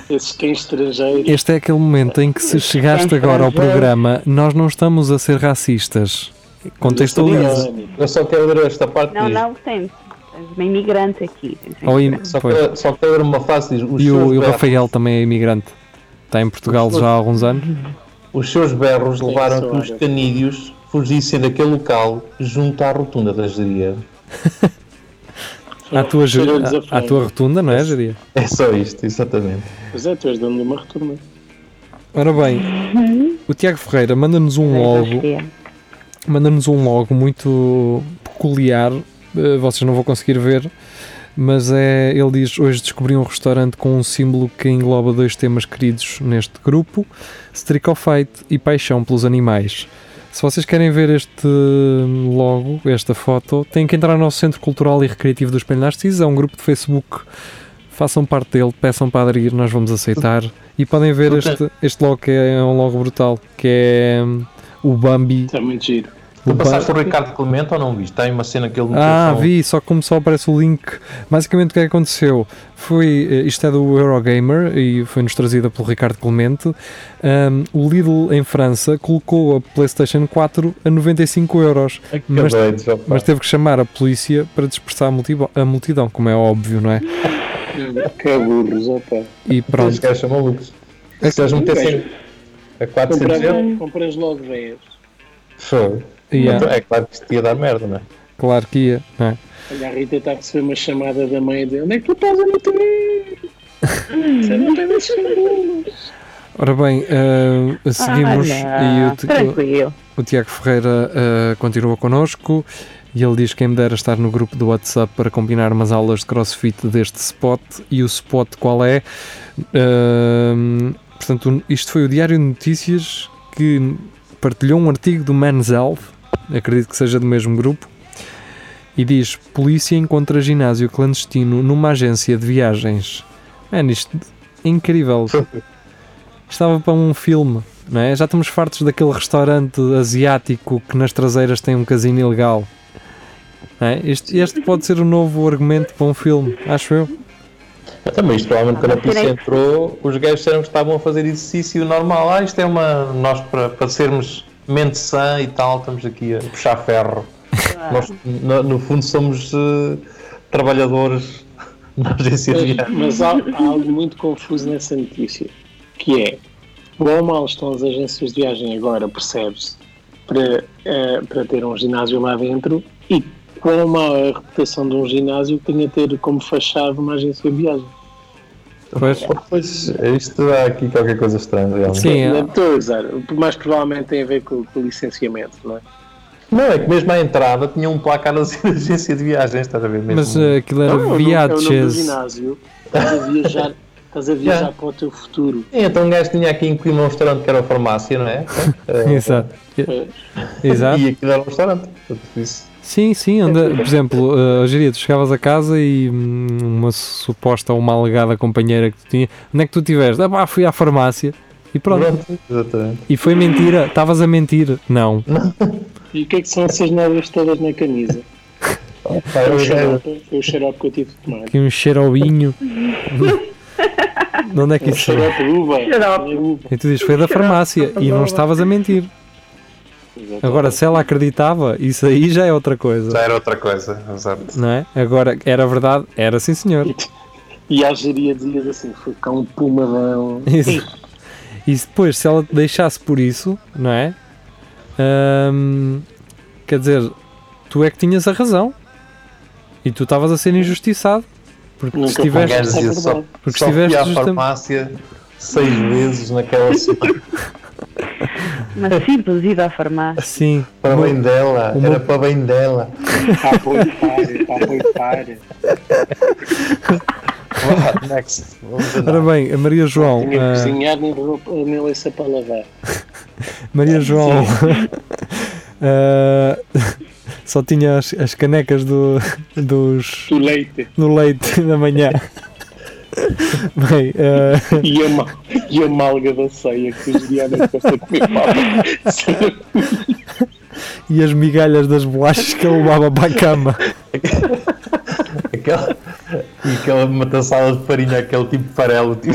[SPEAKER 5] Esses cães estrangeiros.
[SPEAKER 3] Este é aquele momento em que se chegaste agora ao programa, nós não estamos a ser racistas. Contextualiza.
[SPEAKER 2] Eu só quero ler esta parte
[SPEAKER 6] Não, não, tem. Tens uma imigrante aqui.
[SPEAKER 3] Ou im-
[SPEAKER 6] imigrante.
[SPEAKER 2] Só quero, só quero ler uma diz, os
[SPEAKER 3] E o, e o Rafael também é imigrante. Está em Portugal já há alguns anos.
[SPEAKER 2] Os seus berros levaram que os canídeos fugissem daquele local junto à rotunda da geria.
[SPEAKER 3] À tua, à, à tua rotunda, não é, Jeria?
[SPEAKER 2] É só isto, exatamente.
[SPEAKER 5] Pois é, tu és dono de uma retorna.
[SPEAKER 3] Ora bem, o Tiago Ferreira manda-nos um logo, manda-nos um logo muito peculiar. eh, Vocês não vão conseguir ver, mas é, ele diz: Hoje descobri um restaurante com um símbolo que engloba dois temas queridos neste grupo: Streak of Fight e paixão pelos animais. Se vocês querem ver este logo, esta foto, têm que entrar no nosso Centro Cultural e Recreativo do Espelho Narciso. É um grupo de Facebook. Façam parte dele, peçam para aderir, nós vamos aceitar. E podem ver este, este logo que é um logo brutal, que é hum, o Bambi.
[SPEAKER 5] Está muito giro.
[SPEAKER 3] O
[SPEAKER 2] Tu
[SPEAKER 3] Ba-
[SPEAKER 2] passaste o Ricardo Clemente ou não viste? Tem uma cena que ele meteu
[SPEAKER 3] Ah,
[SPEAKER 2] só-
[SPEAKER 3] vi, só que como só aparece o link. Basicamente o que é que aconteceu? Foi, eh, isto é do Eurogamer e foi-nos trazida pelo Ricardo Clemente. Um, o Lidl em França colocou a PlayStation 4 a 95 euros, mas-
[SPEAKER 2] doido,
[SPEAKER 3] mas teve que chamar a polícia para dispersar a multi- a multidão, como é óbvio, não é?
[SPEAKER 5] Que burros, opa.
[SPEAKER 3] E
[SPEAKER 2] Os
[SPEAKER 3] pronto,
[SPEAKER 2] gajos são malucos. Se eles metessem a 400 euros,
[SPEAKER 5] Compras, compras logo veias.
[SPEAKER 2] foi.
[SPEAKER 3] Yeah,
[SPEAKER 2] É claro que isto ia dar merda, não é?
[SPEAKER 3] claro que ia, não é?
[SPEAKER 5] Olha, a Rita está a receber uma chamada da mãe dele. Onde é que tu estás a meter? Você não tem cabelos.
[SPEAKER 3] Ora bem, eh, seguimos
[SPEAKER 6] Ah,
[SPEAKER 3] e o,
[SPEAKER 6] tranquilo.
[SPEAKER 3] O Tiago Ferreira eh, continua connosco e ele diz que quem me dera estar no grupo do WhatsApp para combinar umas aulas de crossfit deste spot. E o spot qual é? Ahm, portanto, isto foi o Diário de Notícias que partilhou um artigo do Men's Health, acredito que seja do mesmo grupo, e diz: Polícia encontra ginásio clandestino numa agência de viagens. Mano, isto é incrível. Estava para um filme, não é? Já estamos fartos daquele restaurante asiático que nas traseiras tem um casino ilegal. É? este, este pode ser o novo argumento para um filme, acho eu.
[SPEAKER 2] Também isto, provavelmente, quando a
[SPEAKER 6] Ah,
[SPEAKER 2] polícia entrou, os gajos disseram que estavam a fazer exercício normal. Ah, isto é uma. Nós, para, para sermos mente sã e tal, estamos aqui a puxar ferro. Nós, no, no fundo, somos eh, trabalhadores na agência de
[SPEAKER 5] Mas,
[SPEAKER 2] viagem.
[SPEAKER 5] mas há, há algo muito confuso nessa notícia, que é, quão mal estão as agências de viagem agora, percebe-se, para, eh, para ter um ginásio lá dentro e quão mal a reputação de um ginásio que tenha a ter como fachada uma agência de viagem.
[SPEAKER 3] Pois,
[SPEAKER 2] Pois, isto há aqui qualquer coisa estranha, realmente.
[SPEAKER 3] sim, é-
[SPEAKER 5] Não estou a usar, mas provavelmente tem a ver com, com o licenciamento, não é?
[SPEAKER 2] Não, é que mesmo à entrada tinha um placar assim de agência de viagens, estás a ver? Mesmo.
[SPEAKER 3] mas eh, aquilo era
[SPEAKER 5] Não, é o nome- é o nome do
[SPEAKER 3] Viajes.
[SPEAKER 5] ginásio, estás a viajar, estás a viajar
[SPEAKER 2] Yeah.
[SPEAKER 5] para o teu futuro.
[SPEAKER 2] Sim, então um gajo tinha aqui em Coimbra um restaurante que era a farmácia, não é? Eh,
[SPEAKER 3] Exato.
[SPEAKER 5] Eh,
[SPEAKER 3] Exato.
[SPEAKER 2] E aquilo era um restaurante. Portanto, isso.
[SPEAKER 3] Sim, sim, anda, por exemplo, uh, hoje em dia tu chegavas a casa e hum, uma suposta ou uma alegada companheira que tu tinha, onde é que tu estiveste? Ah, pá, fui à farmácia e pronto.
[SPEAKER 2] Pronto, exatamente.
[SPEAKER 3] E foi mentira, estavas a mentir. Não.
[SPEAKER 5] E o que é que são essas novas todas na camisa?
[SPEAKER 2] Pá,
[SPEAKER 5] Foi
[SPEAKER 2] eu
[SPEAKER 5] o xarope, foi o xarope que eu tive de tomar.
[SPEAKER 3] Aqui um cheirobinho. De onde é que isso é?
[SPEAKER 5] xarope uva.
[SPEAKER 6] Xarope.
[SPEAKER 5] Uva.
[SPEAKER 3] E tu dizes, foi da farmácia e não estavas a mentir.
[SPEAKER 5] Exatamente.
[SPEAKER 3] Agora, se ela acreditava, isso aí já é outra coisa,
[SPEAKER 2] Já era outra coisa, exato.
[SPEAKER 3] não é? Agora, era verdade? Era sim, senhor.
[SPEAKER 5] E a geria dizia assim: foi cá um pumadão.
[SPEAKER 3] Isso. E se depois, se ela te deixasse por isso, não é? Quer dizer, tu é que tinhas a razão. E tu estavas a ser injustiçado. Porque
[SPEAKER 5] Nunca
[SPEAKER 3] se tiveste.
[SPEAKER 2] gajo
[SPEAKER 5] Isso é
[SPEAKER 2] só.
[SPEAKER 3] Porque
[SPEAKER 2] só
[SPEAKER 3] estiveste
[SPEAKER 2] à farmácia seis vezes naquela semana.
[SPEAKER 6] Uma simples ida à farmácia.
[SPEAKER 3] Sim.
[SPEAKER 2] Para bem dela,
[SPEAKER 3] o
[SPEAKER 2] era para bem dela.
[SPEAKER 5] Para apoiar, para apoiar.
[SPEAKER 2] Vá, next.
[SPEAKER 3] Ora bem, a Maria João.
[SPEAKER 5] Tinha que
[SPEAKER 3] ah,
[SPEAKER 5] cozinhar nem roupa, nem louça para lavar.
[SPEAKER 3] Maria João. ah, só tinha as, as canecas do, dos,
[SPEAKER 5] Do leite.
[SPEAKER 3] do leite da manhã. Bem, ah,
[SPEAKER 5] E a, mal, e a malga da ceia que os Diana de comer malga.
[SPEAKER 3] e as migalhas das bolachas que ele levava para a cama.
[SPEAKER 2] Aquela, e aquela matassala de farinha, aquele tipo de farelo. Tipo,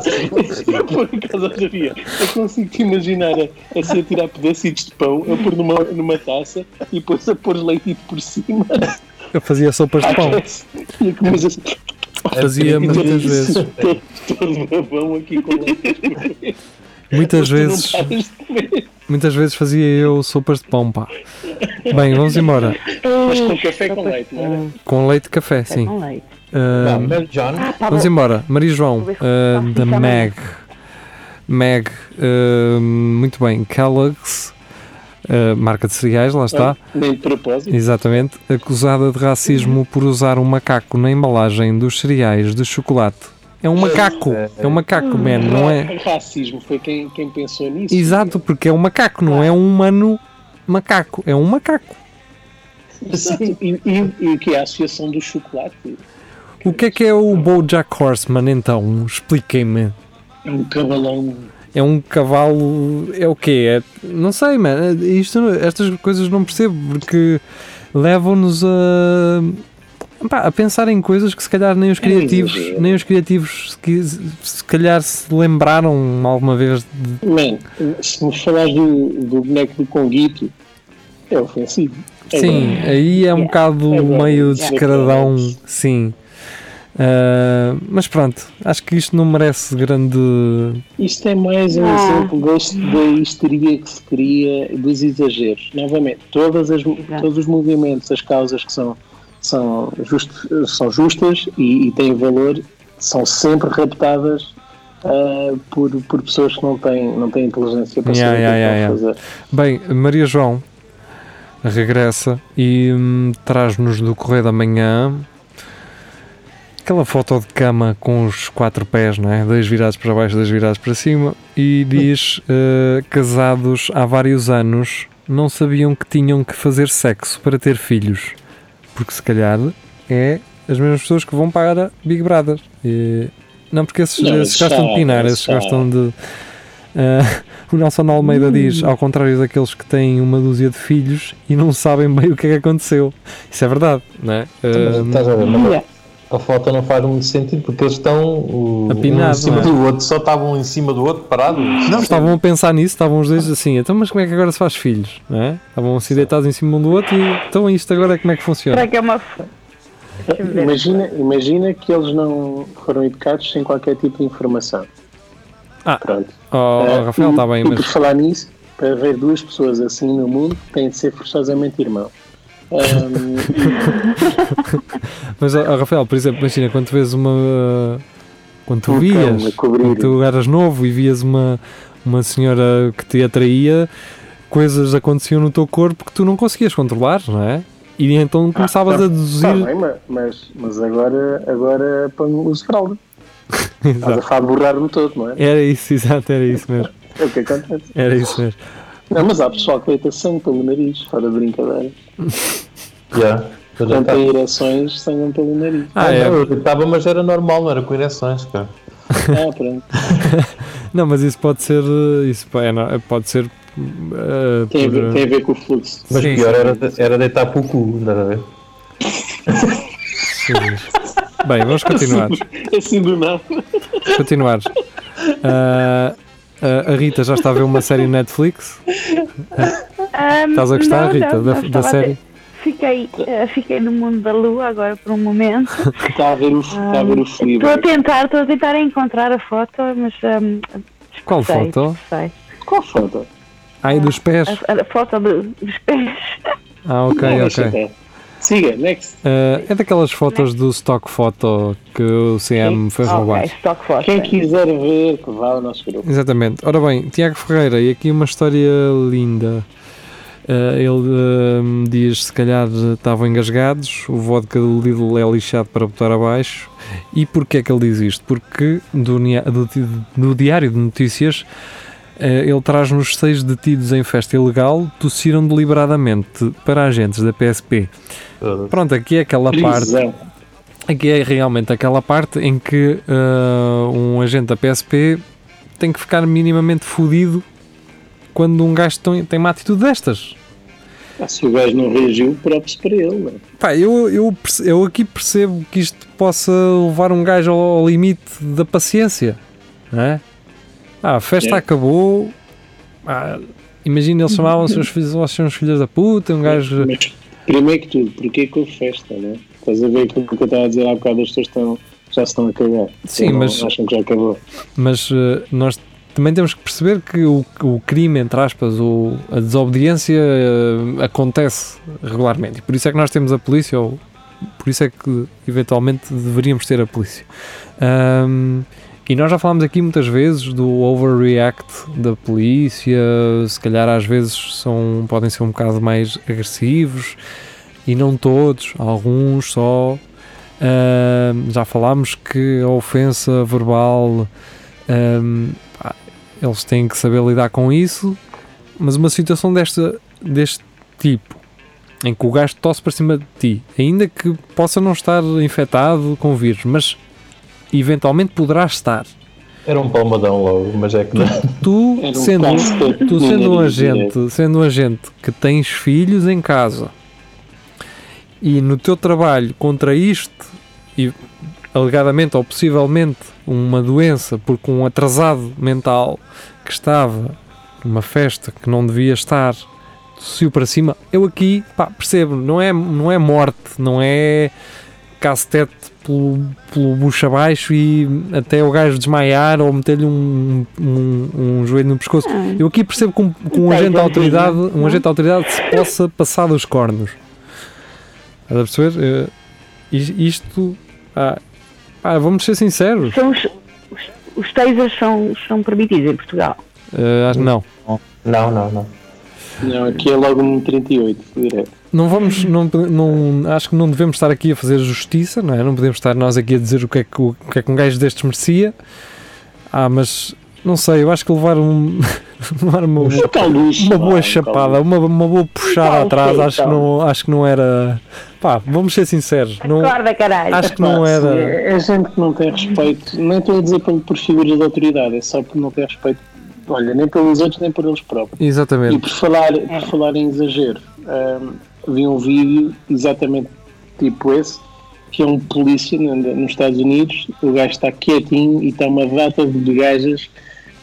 [SPEAKER 2] sim.
[SPEAKER 5] Por acaso, havia. Eu consigo te imaginar a, a ser tirar pedacitos de pão, a pôr numa, numa taça e depois a pôr leite por cima.
[SPEAKER 3] Eu fazia sopas de pão. Fazia muitas vezes.
[SPEAKER 5] Babão aqui com leite.
[SPEAKER 3] Muitas vezes, muitas vezes fazia eu sopas de pão, pá. Bem, vamos embora.
[SPEAKER 5] Mas com café com leite, não era?
[SPEAKER 3] Com leite café, sim.
[SPEAKER 2] John.
[SPEAKER 6] Ah, pá,
[SPEAKER 3] vamos embora. Maria João,
[SPEAKER 6] faço
[SPEAKER 3] da. Meg. Meg, ah, muito bem. Kellogg's, marca de cereais, lá está.
[SPEAKER 5] Nem de propósito.
[SPEAKER 3] Exatamente. Acusada de racismo por usar um macaco na embalagem dos cereais de chocolate. É um macaco. É um macaco, man, não é?
[SPEAKER 5] Racismo foi quem, quem pensou nisso.
[SPEAKER 3] Exato, porque é um macaco, não é um humano macaco. É um macaco.
[SPEAKER 5] Sim, e, e, e o que é a associação do chocolate?
[SPEAKER 3] O que é que é o Bojack Horseman, então? Expliquem-me.
[SPEAKER 5] É um cavalão.
[SPEAKER 3] É um cavalo. É o quê? É, não sei, man. Isto, estas coisas não percebo porque levam-nos a. pá, a pensar em coisas que se calhar nem os criativos,
[SPEAKER 5] exagero.
[SPEAKER 3] nem os criativos se, se calhar se lembraram alguma vez de,
[SPEAKER 5] Man, se me falares do, do boneco do Conguito, é ofensivo. É
[SPEAKER 3] Sim,
[SPEAKER 5] verdade.
[SPEAKER 3] aí é um
[SPEAKER 6] Yeah.
[SPEAKER 3] bocado
[SPEAKER 5] É
[SPEAKER 3] meio descaradão, sim. Ah, mas pronto, acho que isto não merece grande.
[SPEAKER 5] Isto é mais um
[SPEAKER 6] Ah.
[SPEAKER 5] exemplo deste, da histeria que se cria, dos exageros. Novamente, todas as, todos os movimentos, as causas que são, são, just, são justas e, e têm valor, são sempre raptadas ah, por, por pessoas que não têm, não têm inteligência para
[SPEAKER 3] Yeah,
[SPEAKER 5] saber o que
[SPEAKER 3] yeah,
[SPEAKER 5] é que
[SPEAKER 3] yeah,
[SPEAKER 5] fazer.
[SPEAKER 3] Bem, Maria João regressa e hum, traz-nos do Correio da Manhã aquela foto de cama com os quatro pés, não é? Dois virados para baixo, dois virados para cima, e diz: eh, casados há vários anos não sabiam que tinham que fazer sexo para ter filhos, porque se calhar é as mesmas pessoas que vão para Big Brother. E- não, porque esses,
[SPEAKER 5] Não,
[SPEAKER 3] esses gostam de
[SPEAKER 5] já-
[SPEAKER 3] pinar, esses
[SPEAKER 5] já-
[SPEAKER 3] gostam de. eh, o Nelson Almeida diz, ao contrário daqueles que têm uma dúzia de filhos e não sabem bem o que é que aconteceu. Isso é verdade, não é?
[SPEAKER 2] Mas
[SPEAKER 3] Eh,
[SPEAKER 2] Estás a ver? A foto não faz muito sentido porque eles estão um em cima
[SPEAKER 3] é?
[SPEAKER 2] do outro, só estavam em cima do outro parados.
[SPEAKER 3] Não, estavam a pensar nisso, estavam os dois assim, então mas como é que agora se faz filhos? Não é? Estavam assim deitados em cima um do outro e então isto agora como é que funciona?
[SPEAKER 6] Será que é uma. Ver.
[SPEAKER 5] Imagina, imagina que eles não foram educados sem qualquer tipo de informação.
[SPEAKER 3] Ah,
[SPEAKER 5] Pronto.
[SPEAKER 3] Oh,
[SPEAKER 5] Eh,
[SPEAKER 3] Rafael, está bem,
[SPEAKER 5] e por
[SPEAKER 3] mas
[SPEAKER 5] falar nisso, para haver duas pessoas assim no mundo, têm de ser forçosamente irmãos.
[SPEAKER 3] Mas, ó, Rafael, por exemplo, imagina quando tu vês uma. Quando tu
[SPEAKER 5] Um
[SPEAKER 3] vias, quando tu eras novo e vias uma, uma senhora que te atraía, coisas aconteciam no teu corpo que tu não conseguias controlar, não é? E então começavas a deduzir.
[SPEAKER 5] Tá bem, ma- mas, mas agora, agora ponho uso fralda. Estás a
[SPEAKER 3] Exato.
[SPEAKER 5] falar de borrar-me todo, não é?
[SPEAKER 3] Era isso, exato, era isso mesmo.
[SPEAKER 5] É o que acontece.
[SPEAKER 3] Era isso mesmo.
[SPEAKER 5] Não, mas há pessoal que deita sangue pelo nariz, fora de brincadeira.
[SPEAKER 2] Yeah.
[SPEAKER 5] Tem
[SPEAKER 2] deitava.
[SPEAKER 5] ereções, sangram pelo nariz.
[SPEAKER 3] Ah, é.
[SPEAKER 2] Não, eu deitava, mas era normal, não era com ereções, cara.
[SPEAKER 5] Ah, pronto.
[SPEAKER 3] Não, mas isso pode ser. eh, Isso é, não, pode ser. eh,
[SPEAKER 5] Tem a ver,
[SPEAKER 3] por-
[SPEAKER 5] tem a ver com o fluxo.
[SPEAKER 2] Mas
[SPEAKER 3] Sim,
[SPEAKER 2] pior
[SPEAKER 3] sim.
[SPEAKER 2] era, era deitar para o cu, estás a ver?
[SPEAKER 3] Bem, vamos continuar.
[SPEAKER 5] Assim do nada.
[SPEAKER 3] continuar. Ah, a Rita já está a ver uma série Netflix.
[SPEAKER 6] Ahm,
[SPEAKER 3] Estás a gostar,
[SPEAKER 6] não,
[SPEAKER 3] Rita,
[SPEAKER 6] não,
[SPEAKER 3] da,
[SPEAKER 6] não
[SPEAKER 3] da
[SPEAKER 6] estava a
[SPEAKER 3] série?
[SPEAKER 6] Fiquei, eh, fiquei no mundo da lua agora por um momento.
[SPEAKER 5] Está a ver o, está a ver o
[SPEAKER 6] Ahm,
[SPEAKER 5] Felipe.
[SPEAKER 6] Estou a tentar, estou a tentar encontrar a foto, mas ahm,
[SPEAKER 3] Qual
[SPEAKER 6] sei,
[SPEAKER 3] foto?
[SPEAKER 6] sei.
[SPEAKER 5] Qual foto?
[SPEAKER 3] Ai, dos pés.
[SPEAKER 6] A, a foto do- dos pés.
[SPEAKER 3] Ah, ok,
[SPEAKER 5] Não,
[SPEAKER 3] ok.
[SPEAKER 5] Siga, next.
[SPEAKER 3] Ah, é daquelas fotos do stock photo que o CM foi
[SPEAKER 6] Ok,
[SPEAKER 3] roubar.
[SPEAKER 6] stock photo.
[SPEAKER 5] Quem quiser ver, que vá ao nosso grupo.
[SPEAKER 3] Exatamente. Ora bem, Tiago Ferreira, e aqui uma história linda. Ah, ele ah, diz se calhar estavam engasgados, o vodka do Lidl é lixado para botar abaixo. E porquê é que ele diz isto? Porque do, do no Diário de Notícias ah, ele traz-nos seis detidos em festa ilegal tossiram deliberadamente para agentes da PSP. Pronto, aqui é aquela parte
[SPEAKER 5] Prisão.
[SPEAKER 3] Aqui é realmente aquela parte em que ah, um agente da PSP tem que ficar minimamente fodido quando um gajo tem, tem uma atitude destas.
[SPEAKER 5] Ah, se o gajo não reagiu, próprio para ele. é?
[SPEAKER 3] Pá, eu, eu, eu aqui percebo que isto possa levar um gajo ao, ao limite da paciência, não é? Ah, a festa
[SPEAKER 5] É.
[SPEAKER 3] acabou. Ah, imagina, eles chamavam os seus filhos, os filhos da puta, um gajo.
[SPEAKER 5] Mas, primeiro que tudo, porquê que houve festa, né? Estás a ver aquilo que eu estava a dizer há bocado, as pessoas estão, já se estão a cagar.
[SPEAKER 3] Sim,
[SPEAKER 5] Não-
[SPEAKER 3] mas-
[SPEAKER 5] Acham que já acabou.
[SPEAKER 3] Mas eh, nós também temos que perceber que o, o crime, entre aspas, o, a desobediência eh, acontece regularmente. E por isso é que nós temos a polícia, ou por isso é que eventualmente deveríamos ter a polícia. Ahm, e nós já falámos aqui muitas vezes do overreact da polícia, se calhar às vezes são, podem ser um bocado mais agressivos, e não todos, alguns só. Já falámos que a ofensa verbal pá, eles têm que saber lidar com isso, mas uma situação desta, deste tipo, em que o gajo tosse para cima de ti, ainda que possa não estar infectado com o vírus, mas eventualmente poderá estar.
[SPEAKER 2] Era um palmadão logo, mas é que não.
[SPEAKER 3] Tu,
[SPEAKER 5] um
[SPEAKER 3] sendo, tu sendo um agente, sendo um agente que tens filhos em casa e no teu trabalho contraíste e alegadamente ou possivelmente uma doença porque um atrasado mental que estava numa festa que não devia estar subiu para cima, eu aqui pá, percebo, não é, não é morte, não é cacetete pelo, pelo bucho abaixo e até o gajo desmaiar ou meter-lhe um, um, um joelho no pescoço.
[SPEAKER 6] Ah,
[SPEAKER 3] Eu aqui percebo que um, que um agente de autoridade, um agente de autoridade se possa passar dos cornos. Estás a perceber? Eh, is- isto, ah, pá, vamos ser sinceros.
[SPEAKER 6] São os, os, os tasers são, são permitidos em Portugal.
[SPEAKER 3] Acho que não.
[SPEAKER 2] Não, não, não.
[SPEAKER 5] Não, aqui é logo um 38, direto.
[SPEAKER 3] Não vamos, não, não, acho que não devemos estar aqui a fazer justiça, não é? Não podemos estar nós aqui a dizer o que é que, o, o que, é que um gajo destes merecia. Ah, mas não sei, eu acho que levar um levar uma,
[SPEAKER 5] Um calduço.
[SPEAKER 3] uma
[SPEAKER 5] pá,
[SPEAKER 3] boa chapada, uma, uma boa puxada
[SPEAKER 6] Então,
[SPEAKER 3] atrás, acho que
[SPEAKER 6] então.
[SPEAKER 3] não, acho que não era. Pá, vamos ser sinceros, não,
[SPEAKER 6] Acorda, caralho.
[SPEAKER 3] acho que não era.
[SPEAKER 5] sim, É é gente que não tem respeito, nem estou a dizer por, por figuras de autoridade, é só por não ter respeito, olha, nem pelos outros, nem por eles próprios. E
[SPEAKER 3] Exatamente.
[SPEAKER 5] por falar, por falar em exagero, hum, vi um vídeo exatamente tipo esse, que é um polícia no- nos Estados Unidos, o gajo está quietinho e está uma data de gajas,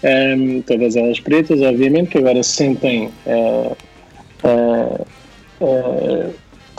[SPEAKER 5] hum, todas elas pretas, obviamente, que agora se sentem ah, ah, ah,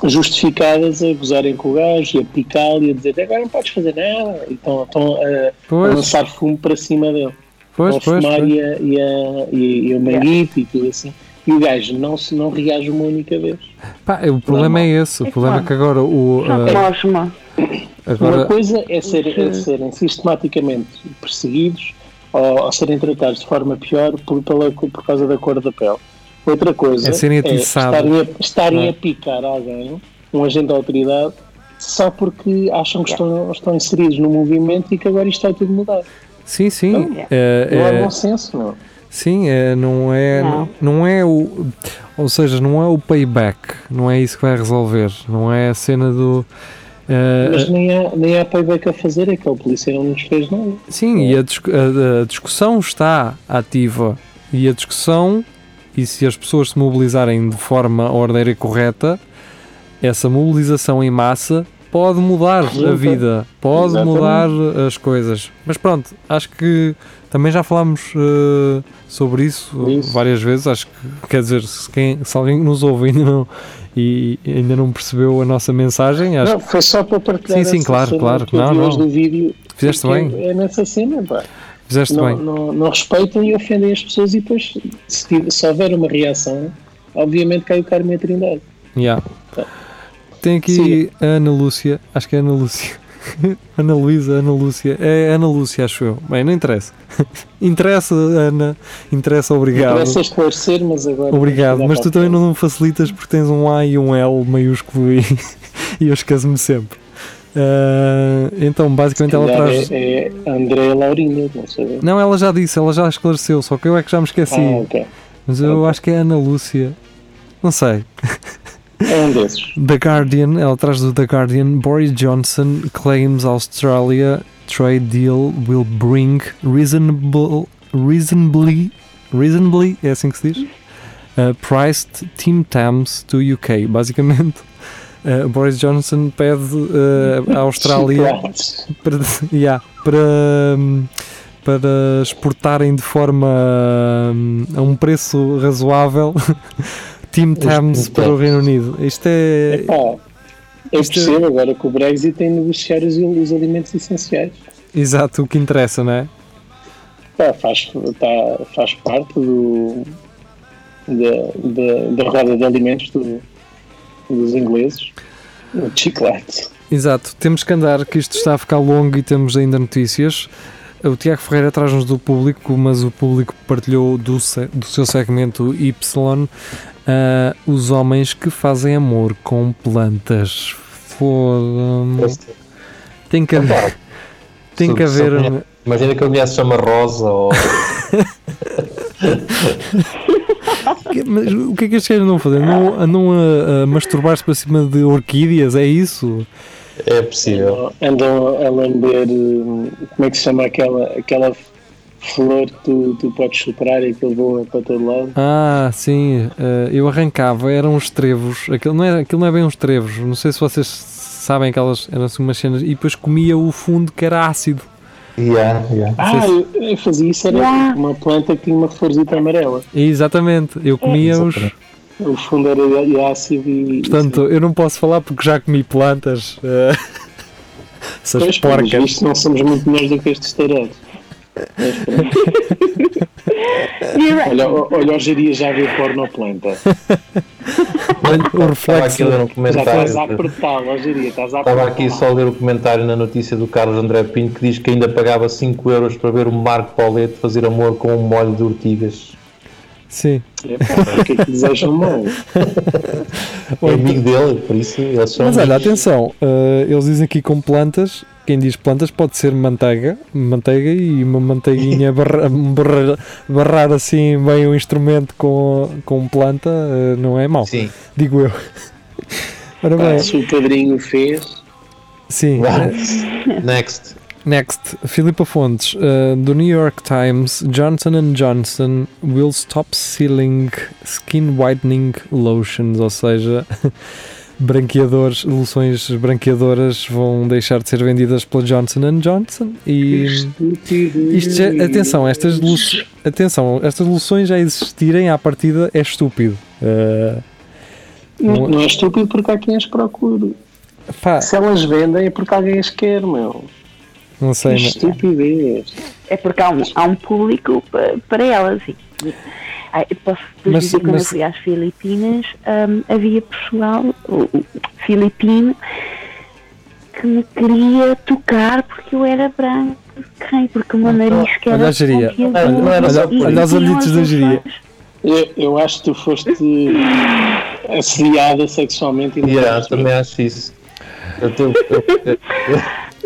[SPEAKER 5] justificadas a gozarem com o gajo e a picá-lo e a dizer agora não podes fazer nada, e estão, estão a, a lançar fumo para cima dele
[SPEAKER 3] pois, pois.
[SPEAKER 5] fumar
[SPEAKER 3] pois.
[SPEAKER 5] E, a, e, a, e, e o manguito e tudo assim. E o gajo não, se, não reage uma única vez.
[SPEAKER 3] Pá, o problema é esse. O
[SPEAKER 6] É
[SPEAKER 3] problema é
[SPEAKER 6] claro.
[SPEAKER 3] que agora o.
[SPEAKER 6] Não tem osma.
[SPEAKER 5] Uma
[SPEAKER 3] agora,
[SPEAKER 5] coisa é, ser, é serem sistematicamente perseguidos ou, ou serem tratados de forma pior por, pela, por causa da cor da pele. Outra coisa
[SPEAKER 3] É serem atiçados.
[SPEAKER 5] estarem, a, estarem
[SPEAKER 3] é?
[SPEAKER 5] a picar alguém, um agente da autoridade, só porque acham que estão, estão inseridos no movimento e que agora isto está tudo mudado.
[SPEAKER 3] sim, sim.
[SPEAKER 6] Não.
[SPEAKER 3] é-
[SPEAKER 5] Não é
[SPEAKER 3] é-
[SPEAKER 5] bom senso, não.
[SPEAKER 3] Sim, é, não é. Não.
[SPEAKER 6] Não.
[SPEAKER 3] é o. Ou seja, não é o payback. Não é isso que vai resolver. Não é a cena do. eh,
[SPEAKER 5] Mas nem há, nem há payback a fazer, é que o polícia não nos fez nada.
[SPEAKER 3] Sim, e a, a- a discussão está ativa. E a discussão, e se as pessoas se mobilizarem de forma ordeira e correta, essa mobilização em massa pode mudar a vida, pode
[SPEAKER 5] Exatamente.
[SPEAKER 3] mudar as coisas. Mas pronto, acho que também já falámos eh, sobre isso,
[SPEAKER 5] Isso.
[SPEAKER 3] várias vezes. Acho que, quer dizer, se, quem, se alguém nos ouve ainda não, e ainda não percebeu a nossa mensagem, acho
[SPEAKER 5] Não, foi só para partilhar
[SPEAKER 3] Sim, sim, claro, claro. Não, não.
[SPEAKER 5] do vídeo.
[SPEAKER 3] fizeste bem,
[SPEAKER 5] É nessa cena, pá.
[SPEAKER 3] Fizeste
[SPEAKER 5] Não,
[SPEAKER 3] bem.
[SPEAKER 5] não, não respeitam e ofendem as pessoas e depois, se, tiver- se houver uma reação, obviamente cai o Carme e a Trindade.
[SPEAKER 3] Yeah. Tem aqui
[SPEAKER 5] Siga.
[SPEAKER 3] a Ana Lúcia, acho que é Ana Lúcia. Ana Luísa, Ana Lúcia. É Ana Lúcia, acho eu. Bem, não interessa. interessa, Ana. Interessa, obrigado.
[SPEAKER 5] Parece esclarecer, mas agora.
[SPEAKER 3] Obrigado, mas tu também não me facilitas porque tens um A e um L maiúsculo e, e eu esqueço-me sempre. Ah, então, basicamente, ela traz.
[SPEAKER 5] É, é Andréa Laurinda, não sei.
[SPEAKER 3] Não, ela já disse, ela já esclareceu, só que eu é que já me esqueci.
[SPEAKER 5] Ah, ok.
[SPEAKER 3] Mas eu
[SPEAKER 5] ok.
[SPEAKER 3] acho que é Ana Lúcia. Não sei.
[SPEAKER 5] É um desses.
[SPEAKER 3] The Guardian, ela traz do The Guardian, Boris Johnson claims Australia trade deal will bring reasonable, reasonably, reasonably, é assim que se diz? uh, priced Tim Tams to UK. Basicamente, uh, Boris Johnson pede uh, à Austrália para, yeah, para, hum, para exportarem de forma hum, a um preço razoável Tim Tams para o. Reino Unido. Isto é.
[SPEAKER 5] Epá, eu
[SPEAKER 3] Isto-
[SPEAKER 5] percebo agora que o Brexit tem de negociar os, os alimentos essenciais.
[SPEAKER 3] Exato o que interessa, não é?
[SPEAKER 5] Pá, faz, tá, faz parte do, da, da, da roda de alimentos do- dos ingleses. Chiclete.
[SPEAKER 3] Exato, temos que andar, que isto está a ficar longo e temos ainda notícias. O Tiago Ferreira traz-nos do público, mas o público partilhou do, se- do seu segmento Y ah, os homens que fazem amor com plantas. Foda-me. Tem que haver. Tem que haver.
[SPEAKER 2] Imagina que a mulher se chama Rosa ou.
[SPEAKER 3] Que- Mas o que é que estes gajos andam a fazer? Andam, andam a, a masturbar-se para cima de orquídeas? É isso?
[SPEAKER 2] É possível.
[SPEAKER 5] Andam a lamber, hum, como é que se chama aquela, aquela flor que tu, tu podes soprar e aquilo voa para todo lado?
[SPEAKER 3] Ah, sim. ah, eu arrancava, eram uns trevos. Aquilo não, é, aquilo não é bem uns trevos. Não sei se vocês sabem aquelas. Eram assim umas cenas. E depois comia o fundo que era ácido.
[SPEAKER 2] Yeah, yeah.
[SPEAKER 5] Ah, eu, eu fazia isso, era
[SPEAKER 6] Yeah.
[SPEAKER 5] uma planta que tinha uma florzita amarela.
[SPEAKER 3] Exatamente. Eu comia os.
[SPEAKER 2] Exatamente.
[SPEAKER 5] O fundo era de ácido e.
[SPEAKER 3] Portanto, eu não posso falar porque já comi plantas. ah, essas
[SPEAKER 5] Pois,
[SPEAKER 3] porcas.
[SPEAKER 5] vistos, não somos muito melhores do que estes tarados. Olha, o- olha, hoje iria já ver pornoplanta.
[SPEAKER 3] Olha, o
[SPEAKER 2] Estava aqui
[SPEAKER 3] reflexo.
[SPEAKER 2] a ler um
[SPEAKER 5] Já estás a apertar, estás a
[SPEAKER 2] Estava
[SPEAKER 5] apertar.
[SPEAKER 2] aqui só a ler o comentário na notícia do Carlos André Pinto que diz que ainda pagava 5 euros para ver o Marco Paulete fazer amor com um molho de ortigas.
[SPEAKER 3] Sim.
[SPEAKER 5] Epá, o que é que desejam mal?
[SPEAKER 2] É amigo dele, por isso eles são.
[SPEAKER 3] Mas olha, atenção. ah, eles dizem aqui com plantas. Quem diz plantas pode ser manteiga, manteiga e uma manteiguinha barra- barrar, barrar assim bem o instrumento com, com planta ah, não é mau,
[SPEAKER 2] Sim.
[SPEAKER 3] digo eu. Ora
[SPEAKER 5] Pá,
[SPEAKER 3] bem,
[SPEAKER 5] se o padrinho fez,
[SPEAKER 3] sim.
[SPEAKER 2] Next.
[SPEAKER 3] Next, Filipa Fontes, uh, do New York Times, Johnson Johnson will stop selling skin whitening lotions, ou seja, branqueadores, loções branqueadoras vão deixar de ser vendidas pela Johnson Johnson e isto já, atenção, estas loções, atenção, estas loções já existirem à partida é estúpido. Uh,
[SPEAKER 5] Não, não é estúpido porque há quem as procure.
[SPEAKER 3] pá,
[SPEAKER 5] Se elas vendem é porque alguém as quer, meu.
[SPEAKER 3] Não
[SPEAKER 5] Que
[SPEAKER 3] sei, mas,
[SPEAKER 5] estupidez.
[SPEAKER 6] É porque há um, há um público pa- para elas. E, ah, posso
[SPEAKER 3] Mas-
[SPEAKER 6] dizer quando
[SPEAKER 3] mas-
[SPEAKER 6] eu fui às Filipinas, hum, havia pessoal o, o filipino que me queria tocar porque eu era branco. Quem? Porque o meu nariz que era
[SPEAKER 3] Olha a geria. olha os
[SPEAKER 6] tinham
[SPEAKER 3] olhitos da geria.
[SPEAKER 5] Eu, eu acho que tu foste assediada sexualmente e não
[SPEAKER 2] Yeah, também acho isso. Eu tenho, eu, eu,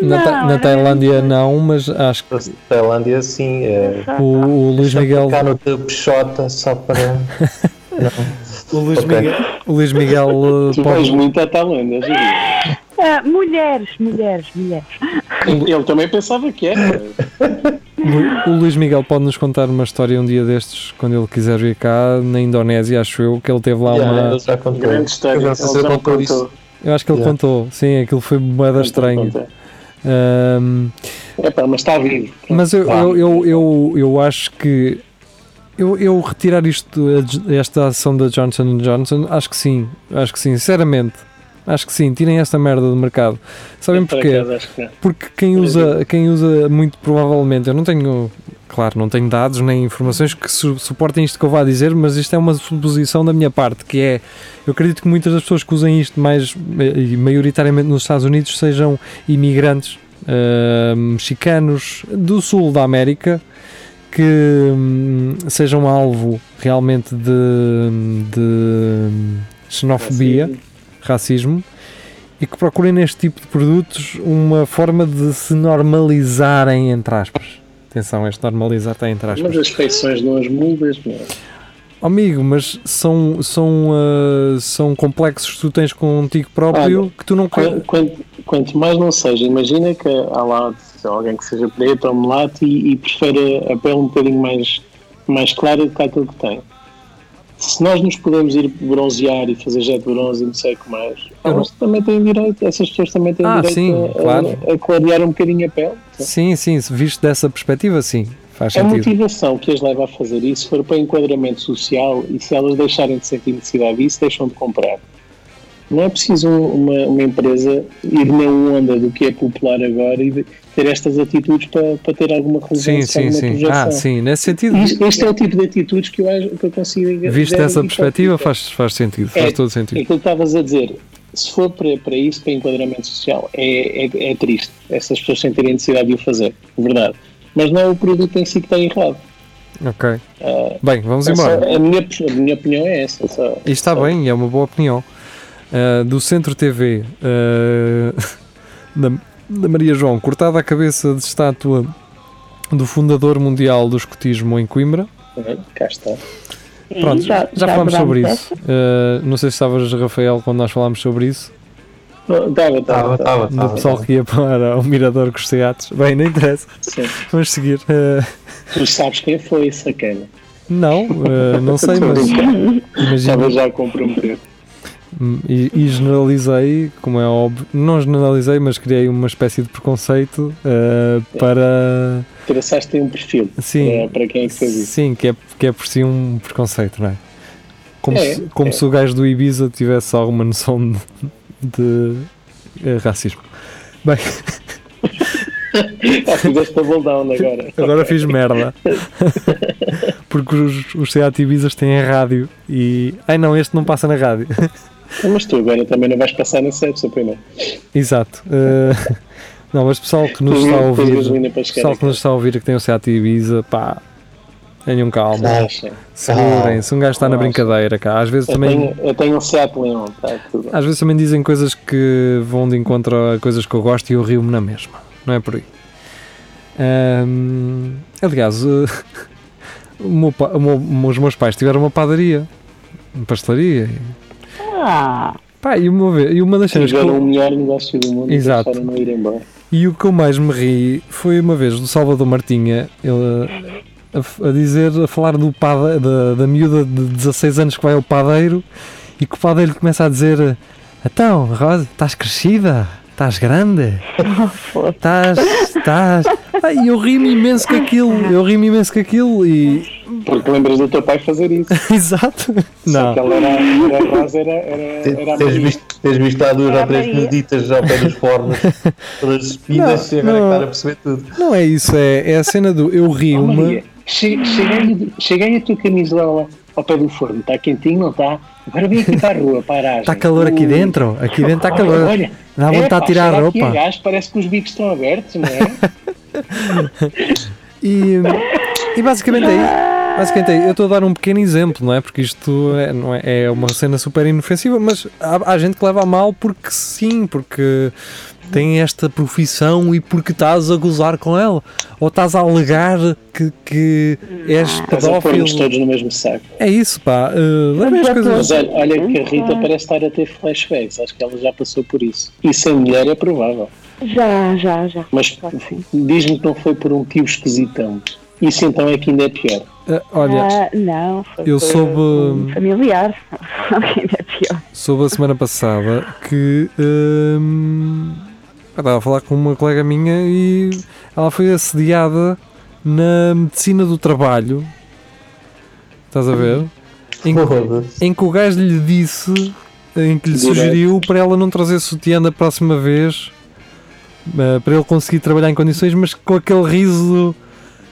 [SPEAKER 3] na, Ta-
[SPEAKER 6] Não,
[SPEAKER 3] na
[SPEAKER 6] era
[SPEAKER 3] Tailândia não, mas acho que
[SPEAKER 2] eu, Tailândia, assim, é,
[SPEAKER 3] o, o Luís Miguel
[SPEAKER 2] no teu peixota só para.
[SPEAKER 3] O Luís
[SPEAKER 2] Ok.
[SPEAKER 3] Miguel, o Luís Miguel uh,
[SPEAKER 5] Tu vais
[SPEAKER 3] pode,
[SPEAKER 5] muito à Tailândia.
[SPEAKER 6] Ah, mulheres, mulheres, mulheres.
[SPEAKER 5] Ele também pensava que era.
[SPEAKER 3] o Luís Miguel pode nos contar uma história um dia destes, quando ele quiser vir cá, na Indonésia, acho eu, que ele teve lá
[SPEAKER 2] Yeah,
[SPEAKER 3] uma.
[SPEAKER 2] já contou.
[SPEAKER 5] Grande história.
[SPEAKER 2] Eu se ele contou isso.
[SPEAKER 3] Eu acho que ele
[SPEAKER 2] Yeah.
[SPEAKER 3] contou, sim, aquilo foi moeda estranho.
[SPEAKER 5] Contou.
[SPEAKER 3] Ahm,
[SPEAKER 5] Epá, mas está vivo.
[SPEAKER 3] mas eu, eu, eu, eu, eu acho que eu, eu retirar isto, esta ação da Johnson Johnson, acho que sim, acho que sim, sinceramente. Acho que sim, tirem esta merda do mercado. Sabem
[SPEAKER 5] Por
[SPEAKER 3] porquê? Porque quem usa, quem usa muito provavelmente, eu não tenho, claro, não tenho dados nem informações que su- suportem isto que eu vá dizer, mas isto é uma suposição da minha parte, que é, eu acredito que muitas das pessoas que usem isto mais, eh, e maioritariamente nos Estados Unidos, sejam imigrantes ah, mexicanos do sul da América, que hum, sejam alvo realmente de, de xenofobia racismo e que procurem neste tipo de produtos uma forma de se normalizarem, entre aspas. Atenção, este normalizar está entre aspas.
[SPEAKER 5] Mas as feições não as mudas.
[SPEAKER 3] Oh, amigo, mas são, são, ah, são complexos que tu tens contigo próprio
[SPEAKER 5] Olha,
[SPEAKER 3] que tu não
[SPEAKER 5] Qu- Quanto, quanto mais não seja, imagina que há lá alguém que seja preto ou mulato e, e prefere a pele um bocadinho mais, mais clara do que aquilo que tem. Se nós nos podemos ir bronzear e fazer jet bronze e não sei o que mais, elas também têm direito, essas pessoas também têm
[SPEAKER 3] Ah,
[SPEAKER 5] direito
[SPEAKER 3] sim,
[SPEAKER 5] a,
[SPEAKER 3] claro.
[SPEAKER 5] a, a clarear um bocadinho a pele.
[SPEAKER 3] Sim, sim, se visto dessa perspectiva, sim, faz
[SPEAKER 5] A
[SPEAKER 3] sentido.
[SPEAKER 5] motivação que as leva a fazer isso, for para enquadramento social e se elas deixarem de sentir necessidade disso, deixam de comprar. Não é preciso um- uma, uma empresa ir na onda do que é popular agora e ter estas atitudes para, para ter alguma
[SPEAKER 3] Sim,
[SPEAKER 5] relevância,
[SPEAKER 3] sim,
[SPEAKER 5] alguma
[SPEAKER 3] sim.
[SPEAKER 5] projeção.
[SPEAKER 3] Ah, sim, nesse sentido,
[SPEAKER 5] Este é o tipo de atitudes que eu, acho, que eu consigo
[SPEAKER 3] visto dessa perspectiva, faz, faz sentido, faz
[SPEAKER 5] É-
[SPEAKER 3] todo sentido.
[SPEAKER 5] Aquilo que estavas a dizer, se for para, para isso, para enquadramento social, é, é, é triste essas pessoas sem terem necessidade de o fazer, verdade. Mas não é o produto em si que está errado.
[SPEAKER 3] Ok. Bem, vamos
[SPEAKER 5] É
[SPEAKER 3] embora.
[SPEAKER 5] a, minha, a minha opinião é essa. Só,
[SPEAKER 3] Isto está
[SPEAKER 5] só-
[SPEAKER 3] bem, é uma boa opinião. Uh, do Centro TV, uh, da, Maria João, cortada a cabeça de estátua do fundador mundial do escotismo em Coimbra.
[SPEAKER 5] Cá está.
[SPEAKER 3] Pronto, já, falámos sobre isso. Uh, não sei se estavas, Rafael, quando nós falámos sobre isso.
[SPEAKER 5] Estava,
[SPEAKER 2] Estava,
[SPEAKER 5] estava,
[SPEAKER 3] Do pessoal que ia para o Mirador com os teatros. Bem, não interessa.
[SPEAKER 5] Sim.
[SPEAKER 3] Vamos seguir. Uh,
[SPEAKER 5] Tu sabes quem foi, sacana.
[SPEAKER 3] não, uh, não sei, mas.
[SPEAKER 5] Estava já a comprometer.
[SPEAKER 3] E, e generalizei, como é óbvio, não generalizei, mas criei uma espécie de preconceito uh, para.
[SPEAKER 5] Traçaste um perfil
[SPEAKER 3] Sim,
[SPEAKER 5] para, para quem é que isso.
[SPEAKER 3] sim que, é, que é por si um preconceito, não é? Como,
[SPEAKER 5] É,
[SPEAKER 3] se, como
[SPEAKER 5] é.
[SPEAKER 3] se o gajo do Ibiza tivesse alguma noção de, de, eh, racismo. Bem,
[SPEAKER 5] Ah, fizeste double down agora.
[SPEAKER 3] agora fiz merda. Porque os, os Ibizas têm rádio e. Ai não, este não passa na rádio.
[SPEAKER 5] Mas tu agora também não vais passar na sepsa, pois não?
[SPEAKER 3] Exato. Uh, não, mas pessoal que nos está a ouvir. Pessoal que nos está a ouvir que tem o Seat Ibiza, pá, tenham calma,
[SPEAKER 5] Relaxa.
[SPEAKER 3] segurem-se, um gajo está na
[SPEAKER 5] Relaxa.
[SPEAKER 3] brincadeira, cá. Às vezes
[SPEAKER 5] Eu
[SPEAKER 3] também,
[SPEAKER 5] tenho, eu tenho um Seat Leon, tá
[SPEAKER 3] às vezes também dizem coisas que vão de encontro a coisas que eu gosto e eu rio-me na mesma, não é por aí. Ahm, aliás, eh, o meu o meu- os meus pais tiveram uma padaria, uma pastelaria,
[SPEAKER 6] Ah,
[SPEAKER 3] pá, e uma, e uma das cenas que
[SPEAKER 5] Tiveram o melhor negócio do mundo
[SPEAKER 3] Exato.
[SPEAKER 5] e não ir embora.
[SPEAKER 3] E o que eu mais me ri foi uma vez do Salvador Martinha ele, a, a dizer, a falar do pade, da, da miúda de 16 anos que vai ao padeiro e que o padeiro começa a dizer então, Rosa, estás crescida? Estás grande? Estás. estás. Ah, E eu ri-me imenso com aquilo, eu ri-me imenso com aquilo e.
[SPEAKER 5] Porque lembras do teu pai fazer isso.
[SPEAKER 3] Exato!
[SPEAKER 5] Só
[SPEAKER 3] Não,
[SPEAKER 5] que ela era, era era, era, era a
[SPEAKER 2] Tens visto, tens visto lá duas ou três meditas ao pé dos fornos, todas despidas,
[SPEAKER 3] Não,
[SPEAKER 2] e agora é
[SPEAKER 3] não.
[SPEAKER 2] a perceber tudo.
[SPEAKER 3] não é isso, é, é a cena do eu
[SPEAKER 5] Oh,
[SPEAKER 3] rio-me.
[SPEAKER 5] Maria, che- cheguei, cheguei a tua camisola ao pé do forno, está quentinho, não está? Agora vem aqui para a rua, para a aragem.
[SPEAKER 3] Está calor aqui
[SPEAKER 5] Ui.
[SPEAKER 3] dentro? Aqui dentro está calor.
[SPEAKER 5] Olha,
[SPEAKER 3] Dá
[SPEAKER 5] é,
[SPEAKER 3] vontade
[SPEAKER 5] pá,
[SPEAKER 3] de tirar a
[SPEAKER 5] chega aqui
[SPEAKER 3] roupa.
[SPEAKER 5] gás, parece que os bicos estão abertos, não é?
[SPEAKER 3] E, e basicamente é isso. Basicamente eu estou a dar um pequeno exemplo, não é? Porque isto é, não é, é uma cena super inofensiva, mas há, há gente que leva a mal porque sim, porque tem esta profissão e porque estás a gozar com ela. Ou estás a alegar que, que és
[SPEAKER 5] Estás
[SPEAKER 3] pedófilo.
[SPEAKER 5] todos no mesmo saco.
[SPEAKER 3] É isso, pá. Uh, levem as
[SPEAKER 5] Mas
[SPEAKER 3] coisas.
[SPEAKER 5] olha, olha que a Rita parece estar a ter flashbacks, acho que ela já passou por isso. E sem mulher é provável.
[SPEAKER 6] já, já, já.
[SPEAKER 5] Mas diz-me que não foi por um tio esquisitão. Isso então é que ainda é pior.
[SPEAKER 3] Uh, olha,
[SPEAKER 6] Ah, não, foi
[SPEAKER 3] eu soube-
[SPEAKER 6] um familiar. Ainda é pior.
[SPEAKER 3] soube a semana passada que hum, eu estava a falar com uma colega minha e ela foi assediada na medicina do trabalho. Estás a ver? Em, que- em que o gajo lhe disse, em que lhe
[SPEAKER 5] Direto.
[SPEAKER 3] sugeriu para ela não trazer sutiã da próxima vez, eh, para ele conseguir trabalhar em condições, mas com aquele riso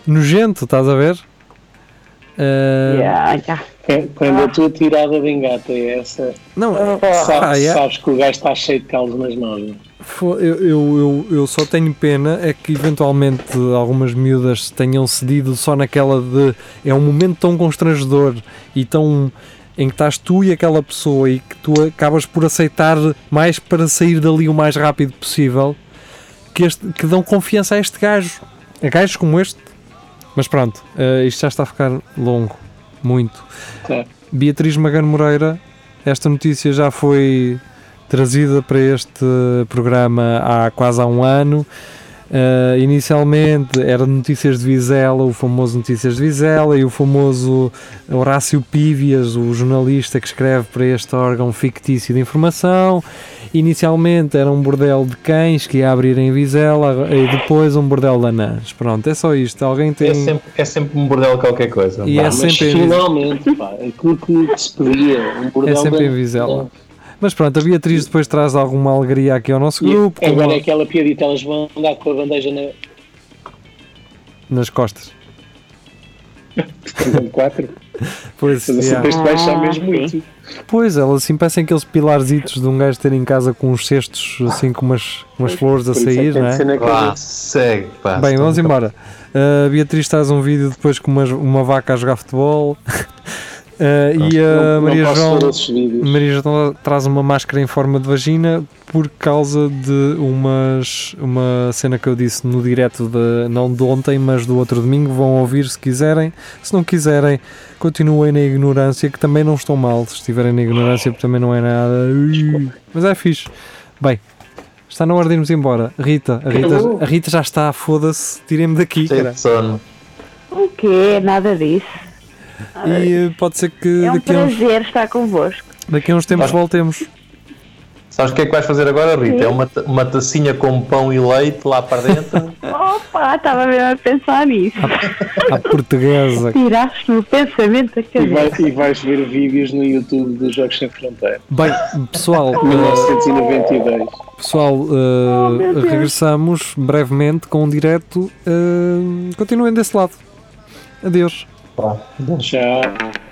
[SPEAKER 3] nojento, estás a ver? Eh,
[SPEAKER 6] Yeah, yeah.
[SPEAKER 5] É, Quando a tua tirada de engata é essa,
[SPEAKER 3] Não,
[SPEAKER 5] sa-
[SPEAKER 3] ah, yeah.
[SPEAKER 5] sabes que o gajo está cheio de calos nas mãos. é?
[SPEAKER 3] Eu, eu, eu só tenho pena é que eventualmente algumas miúdas tenham cedido só naquela de é um momento tão constrangedor e tão em que estás tu e aquela pessoa e que tu acabas por aceitar mais para sair dali o mais rápido possível que, este, que dão confiança a este gajo. A gajos como este. Mas pronto, eh, isto já está a ficar longo. Muito.
[SPEAKER 5] Tá.
[SPEAKER 3] Beatriz Magano Moreira, esta notícia já foi trazida para este programa há quase há um ano. Uh, inicialmente era Notícias de Vizela, o famoso Notícias de Vizela e o famoso Horácio Pívias, o jornalista que escreve para este órgão fictício de informação. Inicialmente era um bordel de cães que ia abrir em Vizela e depois um bordel de anãs. Pronto, é só isto. Alguém tem.
[SPEAKER 2] É sempre, é sempre um bordel qualquer coisa.
[SPEAKER 3] E
[SPEAKER 2] Vá.
[SPEAKER 3] é
[SPEAKER 5] Mas
[SPEAKER 3] sempre em
[SPEAKER 5] finalmente, pá, aquilo que se pedia, um bordel
[SPEAKER 3] É sempre
[SPEAKER 5] da-
[SPEAKER 3] em Vizela. Mas pronto, a Beatriz depois traz alguma alegria aqui ao nosso
[SPEAKER 5] E
[SPEAKER 3] grupo, com
[SPEAKER 5] agora é aquela piadita, elas vão andar com a bandeja na
[SPEAKER 3] nas costas.
[SPEAKER 5] quatro,
[SPEAKER 3] Pois,
[SPEAKER 5] mas assim
[SPEAKER 3] yeah.
[SPEAKER 5] baixar
[SPEAKER 6] Ah,
[SPEAKER 5] mesmo
[SPEAKER 6] sim.
[SPEAKER 5] muito.
[SPEAKER 3] pois elas assim parecem aqueles pilarzitos de um gajo ter em casa com uns cestos assim com umas, umas flores a
[SPEAKER 5] é
[SPEAKER 3] sair, não é?
[SPEAKER 2] Vá, segue, pá.
[SPEAKER 3] Bem, vamos embora. A Beatriz traz um vídeo depois com uma, uma vaca a jogar futebol. Uh, e a
[SPEAKER 5] não,
[SPEAKER 3] Maria
[SPEAKER 5] não
[SPEAKER 3] João. Maria João traz uma máscara em forma de vagina por causa de umas, uma cena que eu disse no direto, de, não de ontem, mas do outro domingo. Vão ouvir se quiserem. Se não quiserem, continuem na ignorância, que também não estão mal. Se estiverem na ignorância, porque também não é nada. Mas é fixe. Bem, está na hora de irmos embora. Rita, a Rita, a Rita já está, foda-se, tirem-me daqui. Cara.
[SPEAKER 6] O quê? Nada disso.
[SPEAKER 3] E eh, pode ser que
[SPEAKER 6] É um
[SPEAKER 3] daqui, a uns,
[SPEAKER 6] prazer estar convosco.
[SPEAKER 3] daqui a uns tempos
[SPEAKER 2] Ah.
[SPEAKER 3] voltemos.
[SPEAKER 2] Sabes o que é que vais fazer agora, Rita?
[SPEAKER 6] Sim.
[SPEAKER 2] É uma, uma tacinha com pão e leite lá para dentro.
[SPEAKER 6] Opa, estava mesmo a pensar nisso.
[SPEAKER 3] À portuguesa.
[SPEAKER 6] Tiraste-me o pensamento da
[SPEAKER 5] E,
[SPEAKER 6] cabeça.
[SPEAKER 5] vai- e vais ver vídeos no YouTube dos Jogos Sem Fronteira.
[SPEAKER 3] Bem, pessoal, eh,
[SPEAKER 5] 1992.
[SPEAKER 3] pessoal eh,
[SPEAKER 6] meu Deus.
[SPEAKER 3] regressamos brevemente com um direto. eh, continuem desse lado. Adeus.
[SPEAKER 2] Pá,
[SPEAKER 5] Tchau.